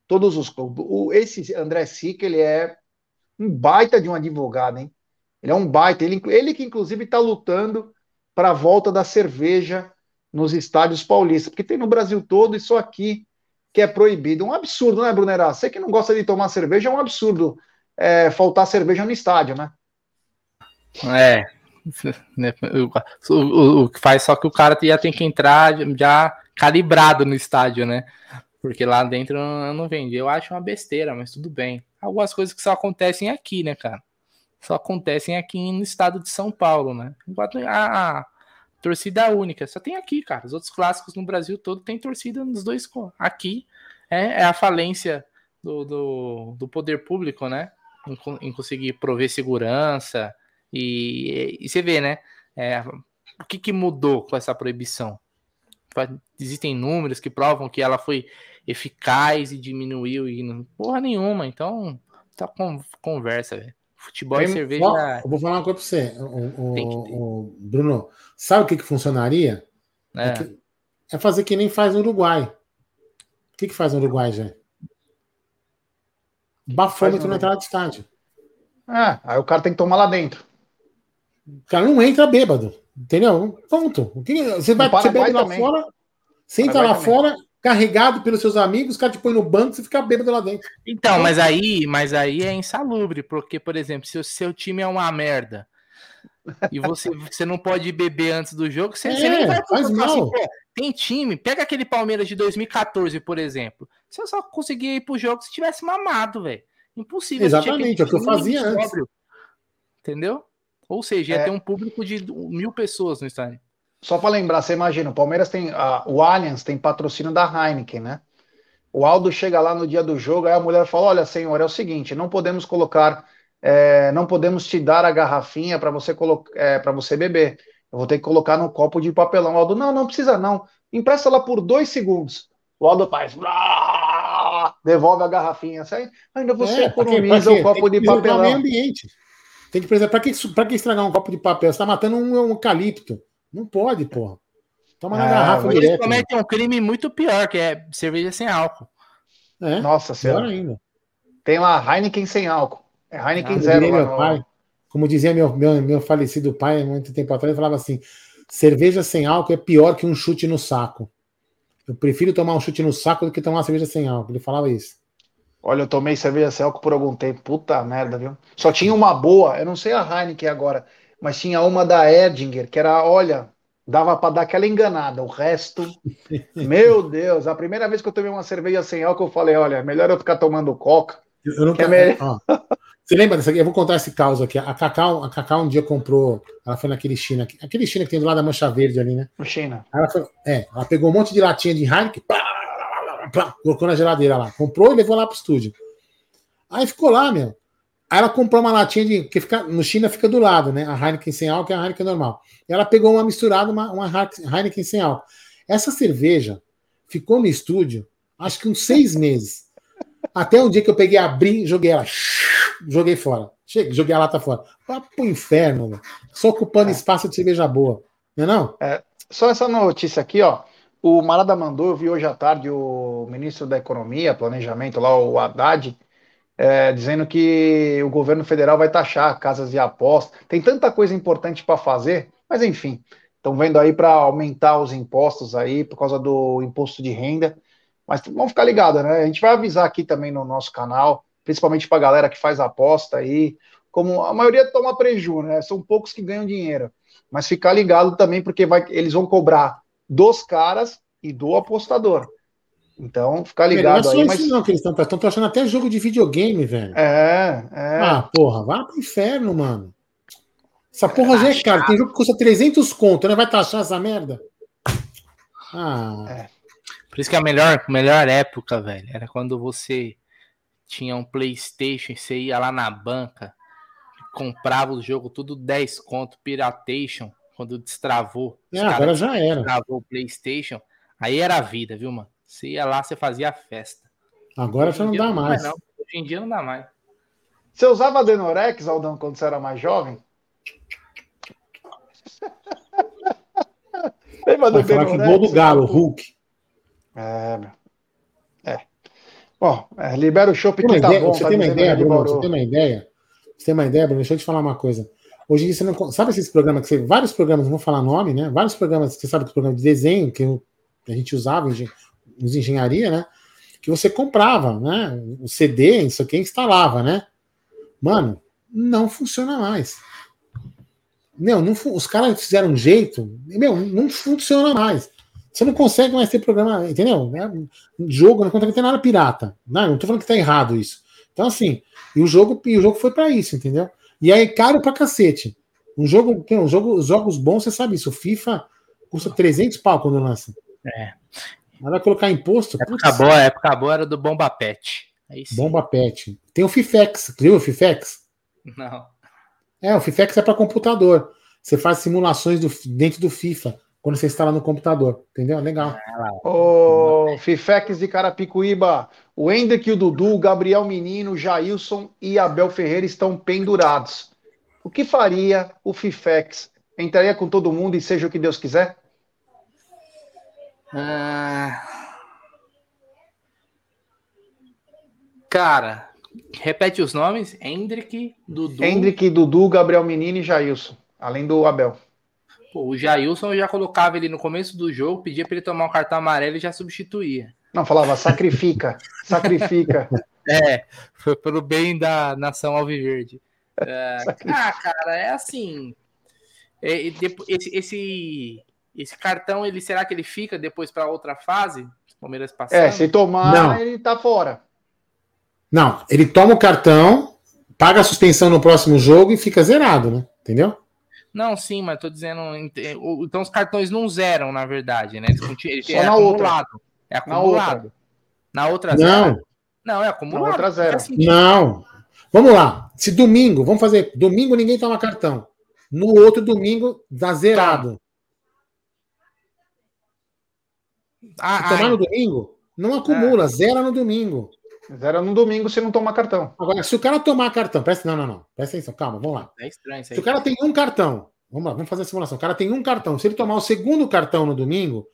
todos os clubes. O, esse André Sica, ele é um baita de um advogado, hein? Ele é um baita. Ele, ele que, inclusive, está lutando para a volta da cerveja nos estádios paulistas, porque tem no Brasil todo e só aqui que é proibido. Um absurdo, né, Brunerá? Você que não gosta de tomar cerveja, é um absurdo é, faltar cerveja no estádio, né? É. O, o, que faz só que o cara já tem que entrar já calibrado no estádio, né? Porque lá dentro não, não vende. Eu acho uma besteira, mas tudo bem. Algumas coisas que só acontecem aqui, né, cara? Só acontecem aqui no estado de São Paulo, né? Enquanto a, torcida única. Só tem aqui, cara. Os outros clássicos no Brasil todo tem torcida nos dois. Aqui é, é a falência do, do, do, poder público, né? Em, em conseguir prover segurança. E, e você vê, né? É, o que, que mudou com essa proibição? Existem números que provam que ela foi eficaz e diminuiu e não, porra nenhuma. Então, tá com conversa, velho. Futebol e cerveja. Ó, eu vou falar uma coisa pra você. O, o, o Bruno, sabe o que, que funcionaria? É. É, que, é, fazer que nem faz no Uruguai. O que, que faz no Uruguai, já? Bafômetro na entrada do estádio. É, aí o cara tem que tomar lá dentro. O cara não entra bêbado. Entendeu? Ponto. Você vai você bebe lá também. fora, senta lá também. fora, carregado pelos seus amigos, o cara te põe no banco, você fica bêbado lá dentro. Então, mas aí, mas aí é insalubre, porque, por exemplo, se o seu time é uma merda e você, você não pode beber antes do jogo, você, é, você nem vai faz mal. Assim, tem time, pega aquele Palmeiras de 2014, por exemplo. Você só conseguia ir pro jogo se tivesse mamado, velho. Impossível. Exatamente, é o que eu fazia antes. Entendeu? Ou seja, ia é. ter um público de mil pessoas no estádio. Só para lembrar, você imagina, o Palmeiras tem. A, o Allianz tem patrocínio da Heineken, né? O Aldo chega lá no dia do jogo, aí a mulher fala: Olha, senhor, é o seguinte, não podemos colocar, é, não podemos te dar a garrafinha para você, é, você beber. Eu vou ter que colocar no copo de papelão. O Aldo, não, não precisa não. Empresta lá por dois segundos. O Aldo faz. Devolve a garrafinha. Sai, ainda você é, economiza o copo de papelão. Meio ambiente. Tem que preservar. Para que, pra que estragar um copo de papel? Você está matando um, um eucalipto. Não pode, porra. Toma na é, garrafa eles direto. Eles cometem um crime muito pior, que é cerveja sem álcool. É, Nossa senhora. ainda. Tem lá Heineken sem álcool. É Heineken ah, zero. Meu no... pai, como dizia meu, meu, meu falecido pai, muito tempo atrás, ele falava assim: cerveja sem álcool é pior que um chute no saco. Eu prefiro tomar um chute no saco do que tomar uma cerveja sem álcool. Ele falava isso. Olha, eu tomei cerveja sem álcool por algum tempo. Puta merda, viu? Só tinha uma boa, eu não sei a Heineken agora, mas tinha uma da Edinger, que era, olha, dava para dar aquela enganada. O resto, meu Deus, a primeira vez que eu tomei uma cerveja sem álcool, eu falei, olha, melhor eu ficar tomando coca. Eu nunca, é você lembra dessa aqui? Eu vou contar esse caos aqui. A Cacau, a Cacau um dia comprou, ela foi naquele China, aquele China que tem do lado da Mancha Verde ali, né? China. Ela, foi, é, ela pegou um monte de latinha de Heineken, Plá, colocou na geladeira lá. Comprou e levou lá pro estúdio. Aí ficou lá, meu. Aí ela comprou uma latinha de. que fica, no China fica do lado, né? A Heineken sem álcool e a Heineken normal. E ela pegou uma misturada, uma, uma Heineken sem álcool. Essa cerveja ficou no estúdio, acho que uns seis meses. Até um dia que eu peguei, abri, joguei ela. Joguei fora. Cheguei, joguei a lata fora. Vai pro inferno, meu. Só ocupando é. espaço de cerveja boa. Não é não? É, só essa notícia aqui, ó. O Marada mandou, eu vi hoje à tarde o ministro da Economia, Planejamento lá, o Haddad, é, dizendo que o governo federal vai taxar casas de aposta. Tem tanta coisa importante para fazer, mas enfim, estão vendo aí para aumentar os impostos aí por causa do imposto de renda. Mas vamos ficar ligados, né? A gente vai avisar aqui também no nosso canal, principalmente para a galera que faz aposta aí. Como a maioria toma prejuízo, né? São poucos que ganham dinheiro. Mas ficar ligado também, porque vai, eles vão cobrar dos caras e do apostador. Então, ficar ligado não é aí. Mas... Isso não, que eles estão achando até jogo de videogame, velho. É, é. Ah, porra, vá pro inferno, mano. Essa porra já é cara. Tem jogo que custa 300 conto, né? Vai taxar essa merda? Ah. É. Por isso que a melhor, melhor época, velho, era quando você tinha um PlayStation e você ia lá na banca, comprava o jogo tudo 10 conto, Piratation quando destravou. É, agora já era. Destravou o PlayStation. Aí era a vida, viu, mano? Você ia lá, você fazia a festa. Agora já não dá mais. Não, Hoje em dia não dá mais. Você usava Denorex, Aldão, quando você era mais jovem? Lembra do falar que gol do Galo, Hulk. É, meu. É. Bom, é, libera o chopp que tá bom. Você tá tem uma ideia, Bruno? Você tem uma ideia? Você tem uma ideia, Bruno? Deixa eu te falar uma coisa. Hoje em dia você não. Sabe esses programas que você. Vários programas, não vou falar nome, né? Vários programas, você sabe que programa de desenho que a gente usava em engenharia, né? Que você comprava, né? O CD, isso aqui instalava, né? Mano, não funciona mais. Meu, não, os caras fizeram um jeito, meu, não funciona mais. Você não consegue mais ter programa, entendeu? É, jogo, não consegue ter nada pirata. Não, não tô falando que tá errado isso. Então, assim, e o jogo, e o jogo foi para isso, entendeu? E aí, caro pra cacete. Um jogo, tem um jogo, jogos bons, você sabe isso. O FIFA custa 300 pau quando lança. É. Vai colocar imposto? Época boa, a época boa era do Bomba Pet. Bomba Pet. Tem o Fifex. Viu o Fifex? Não. É, o Fifex é para computador. Você faz simulações do, dentro do FIFA. quando você instala no computador. Entendeu? Legal. Ô, Fifex de Carapicuíba, o Hendrick, o Dudu, o Gabriel Menino, o Jailson e Abel Ferreira estão pendurados. O que faria o Fifex? Entraria com todo mundo e seja o que Deus quiser? Ah... Cara, repete os nomes: Hendrick, Dudu. Hendrick, Dudu, Gabriel Menino e Jailson, além do Abel. Pô, o Jailson eu já colocava ele no começo do jogo, pedia para ele tomar um cartão amarelo e já substituía. Não, falava sacrifica, sacrifica. É, foi pelo bem da nação alviverde. É, ah, cara, é assim. É, esse, esse, esse, cartão, ele será que ele fica depois para outra fase? Palmeiras passando? É, se tomar, Não. ele tá fora. Não, ele toma o cartão, paga a suspensão no próximo jogo e fica zerado, né? Entendeu? Não, sim, mas tô dizendo. Então os cartões não zeram, na verdade, né? Eles, é, acumulado. Outra. É acumulado. Na outra, na outra Não. Não, é acumulado. Na outra zero. Não. Vamos lá. Se domingo, vamos fazer. Domingo ninguém toma cartão. No outro domingo, dá zerado. Ah, Se tomar no domingo, não acumula, é. zera no domingo. Zero no domingo se não tomar cartão. Agora, se o cara tomar cartão, presta, não, não, não. Presta atenção, calma, vamos lá. É estranho isso aí. Se o cara tem um cartão, vamos lá, vamos fazer a simulação. O cara tem um cartão. Se ele tomar o segundo cartão no domingo,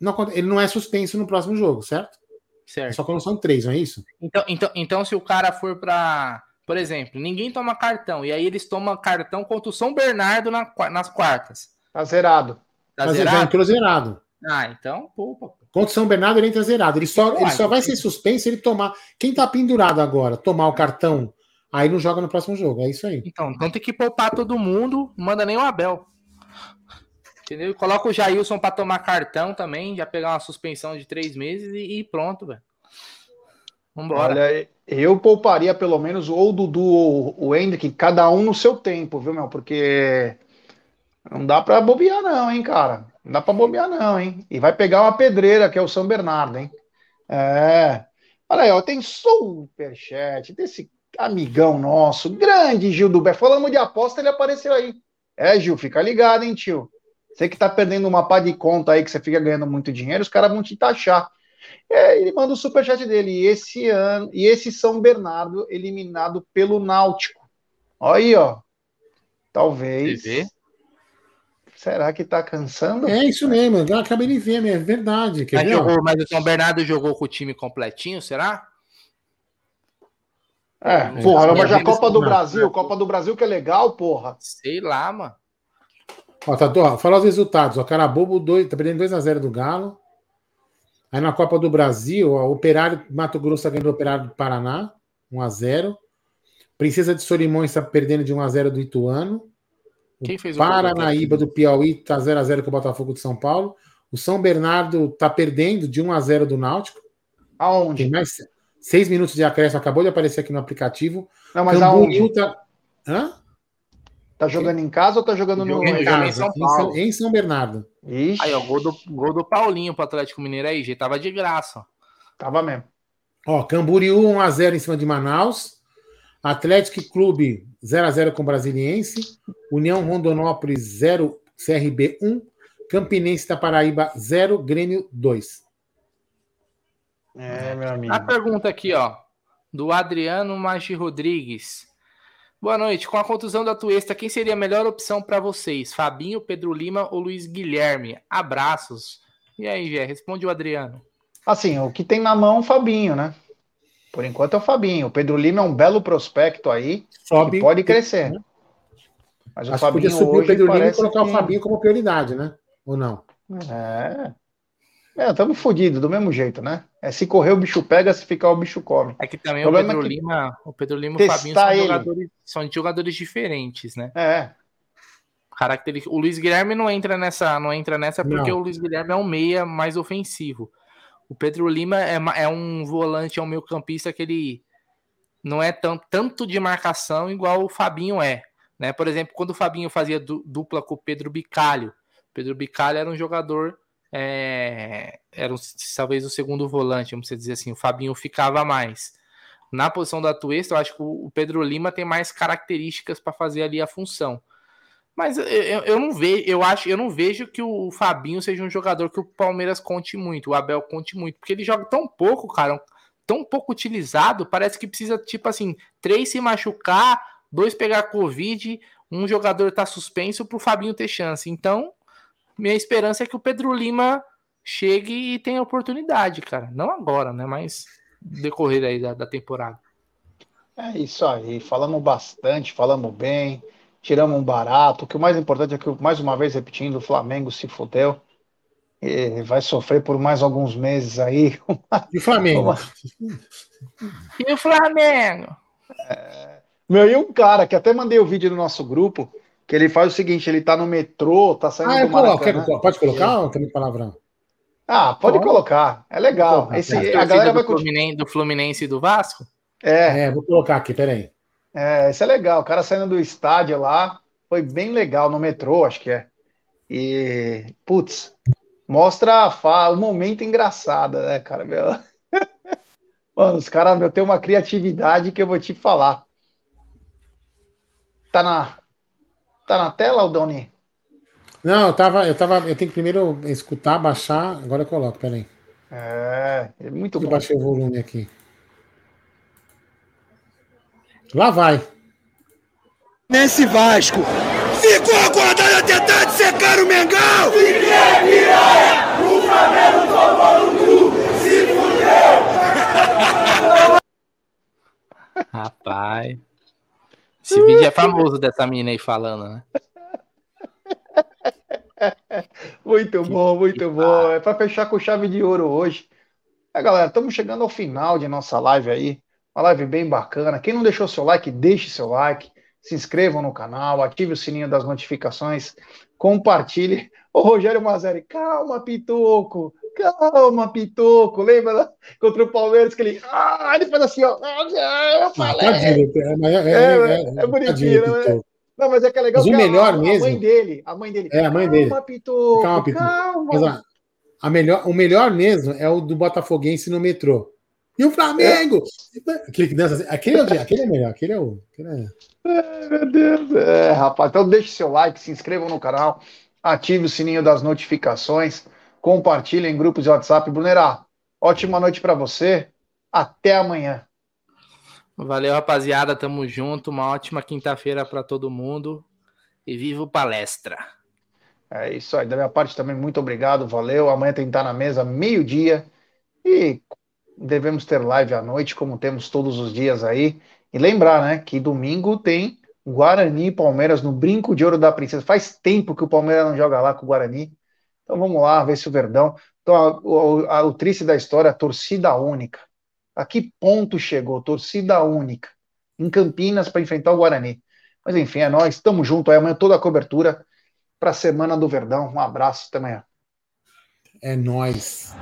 não, ele não é suspenso no próximo jogo, certo? Certo. É só quando são três, não é isso? Então, então, então se o cara for para. Por exemplo, ninguém toma cartão, e aí eles tomam cartão contra o São Bernardo na, nas quartas. Tá zerado. Tá Mas zerado? já entrou zerado. Ah, então, poupa. Contra o São Bernardo ele entra zerado. Ele só, ele só vai ser suspenso se ele tomar. Quem tá pendurado agora, tomar o cartão, aí não joga no próximo jogo. É isso aí. Então, então tem que poupar todo mundo, não manda nem o Abel. Entendeu? Coloca o Jailson para tomar cartão também, já pegar uma suspensão de três meses e, e pronto, velho. Vambora. Olha, eu pouparia pelo menos ou o Dudu ou o Hendrick, cada um no seu tempo, viu, meu? Porque não dá para bobear, não, hein, cara. Não dá para bobear, não, hein? E vai pegar uma pedreira, que é o São Bernardo, hein? É. Olha aí, ó, tem superchat desse amigão nosso, grande Gil do Bé. Falamos de aposta, ele apareceu aí. É, Gil, fica ligado, hein, tio? Você que tá perdendo uma pá de conta aí, que você fica ganhando muito dinheiro, os caras vão te taxar. É, ele manda o superchat dele. E esse ano, e esse São Bernardo eliminado pelo Náutico. Olha aí, ó. Talvez. Será que tá cansando? É isso mesmo, eu acabei de ver, é verdade. Mas, jogou, mas, o São Bernardo jogou com o time completinho, será? É, porra, mas já Copa do Brasil, Copa do Brasil que é legal, porra. Sei lá, mano. Ó, tá, ó, fala os resultados. O Carabobo dois, tá perdendo 2x0 do Galo. Aí na Copa do Brasil, ó, o Operário Mato Grosso tá ganhando o Operário do Paraná, 1x0. Princesa de Solimões está perdendo de 1x0 do Ituano. Quem fez o Paranaíba do Piauí tá 0x0 com o Botafogo de São Paulo. O São Bernardo tá perdendo de 1x0 do Náutico. Aonde? Tem mais seis minutos de acréscimo. Acabou de aparecer aqui no aplicativo. Não, mas Camboriú aonde? Tá... Hã? Tá jogando em casa ou tá jogando no em, casa, em, São Paulo? Em São Bernardo. Ixi. Aí, ó, gol do, gol do Paulinho pro Atlético Mineiro aí, gente. Tava de graça. Tava mesmo. Ó, Camboriú 1x0 em cima de Manaus. Atlético Clube 0x0 com Brasiliense. União Rondonópolis 0, CRB 1. Campinense da Paraíba 0, Grêmio 2. É, meu amigo. A pergunta aqui, ó, do Adriano Magi Rodrigues. Boa noite. Com a contusão da Tuesta, quem seria a melhor opção para vocês? Fabinho, Pedro Lima ou Luiz Guilherme? Abraços. E aí, Gé, responde o Adriano. Assim, o que tem na mão, Fabinho, né? Por enquanto é o Fabinho. O Pedro Lima é um belo prospecto aí. Sobe, pode crescer. Mas Acho o Fabinho podia subir o Pedro Lima e colocar que... o Fabinho como prioridade, né? Ou não? É. É, estamos fodidos do mesmo jeito, né? É se correr o bicho pega, se ficar o bicho come. É que também o, o Pedro é que... Lima, o Pedro Lima e o Fabinho são jogadores, são jogadores diferentes, né? É. Característica. O Luiz Guilherme não entra nessa, não entra nessa porque não. o Luiz Guilherme é um meia mais ofensivo. O Pedro Lima é, é um volante, é um meio campista que ele não é tão, tanto de marcação igual o Fabinho é. Né? Por exemplo, quando o Fabinho fazia dupla com o Pedro Bicalho, Pedro Bicalho era um jogador, é, era um, talvez o segundo volante, vamos dizer assim, o Fabinho ficava mais. Na posição da Tuesta, eu acho que o Pedro Lima tem mais características para fazer ali a função. Mas eu, eu não vejo, eu acho, eu não vejo que o Fabinho seja um jogador que o Palmeiras conte muito, o Abel conte muito, porque ele joga tão pouco, cara, tão pouco utilizado, parece que precisa, tipo assim, três se machucar, dois pegar Covid, um jogador tá suspenso pro Fabinho ter chance. Então, minha esperança é que o Pedro Lima chegue e tenha oportunidade, cara. Não agora, né? Mas decorrer aí da, da temporada. É isso aí, falamos bastante, falamos bem tiramos um barato. O que o mais importante é que, mais uma vez repetindo, o Flamengo se fudeu. E vai sofrer por mais alguns meses aí. E o Flamengo? E o Flamengo? É... Meu, e um cara que até mandei o vídeo no nosso grupo, que ele faz o seguinte: ele tá no metrô, tá saindo ah, do Maracanã. Pode colocar ou tem palavrão? Ah, pode, colocar. É legal. Esse, a galera vai do Fluminense, do Fluminense e do Vasco? É. é, vou colocar aqui, peraí. É, isso é legal. O cara saindo do estádio lá, foi bem legal, no metrô, acho que é. E, putz, mostra a o momento engraçado, né, cara? Meu... Mano, os caras têm uma criatividade que eu vou te falar. Tá na, tá na tela, Doni? Não, eu tava, eu tava. Eu tenho que primeiro escutar, baixar. Agora eu coloco, peraí. É, é muito eu bom. Eu baixei o volume aqui. Lá vai. Nesse Vasco. Ficou acordado até tarde secar o Mengão! Se quer virar, o Flamengo tomou no cu, se fudeu! Rapaz. Esse vídeo é famoso dessa mina aí falando, né? Muito bom, muito bom. É para fechar com chave de ouro hoje. É, galera, estamos chegando ao final de nossa live aí. Uma live bem bacana. Quem não deixou seu like, deixe seu like. Se inscrevam no canal, ative o sininho das notificações, compartilhe. Ô Rogério Mazeri, calma, Pitoco, calma, Pitoco. Lembra contra o Palmeiras que ele. Ah, ele faz assim, ó. Ah, falei. é, é, é, bonitinho, né? Não, mas é que é legal mas o melhor a, mesmo. A mãe dele, a mãe dele. É, a mãe dele. Calma, Pitoco, calma. Pitoco. calma. Mas, a, a melhor, o melhor mesmo é o do Botafoguense no metrô. E o Flamengo! É. Aquele que dança assim, aquele, é, aquele é melhor, aquele é o. Aquele é... Ai, meu Deus. É, rapaz, então deixe seu like, se inscrevam no canal, ative o sininho das notificações, compartilhem em grupos de WhatsApp. Brunerá, ótima noite para você. Até amanhã. Valeu, rapaziada. Tamo junto. Uma ótima quinta-feira para todo mundo. E viva o palestra. É isso aí. Da minha parte também, muito obrigado. Valeu. Amanhã tem que estar na mesa, meio-dia. E devemos ter live à noite, como temos todos os dias aí. E lembrar, né, que domingo tem Guarani e Palmeiras no Brinco de Ouro da Princesa. Faz tempo que o Palmeiras não joga lá com o Guarani. Então vamos lá, ver se o Verdão. Então, a, a, a, o triste da história, a torcida única. A que ponto chegou? Torcida única. Em Campinas para enfrentar o Guarani. Mas enfim, é nós. Estamos juntos aí. Amanhã toda a cobertura para a Semana do Verdão. Um abraço, até amanhã. É nós.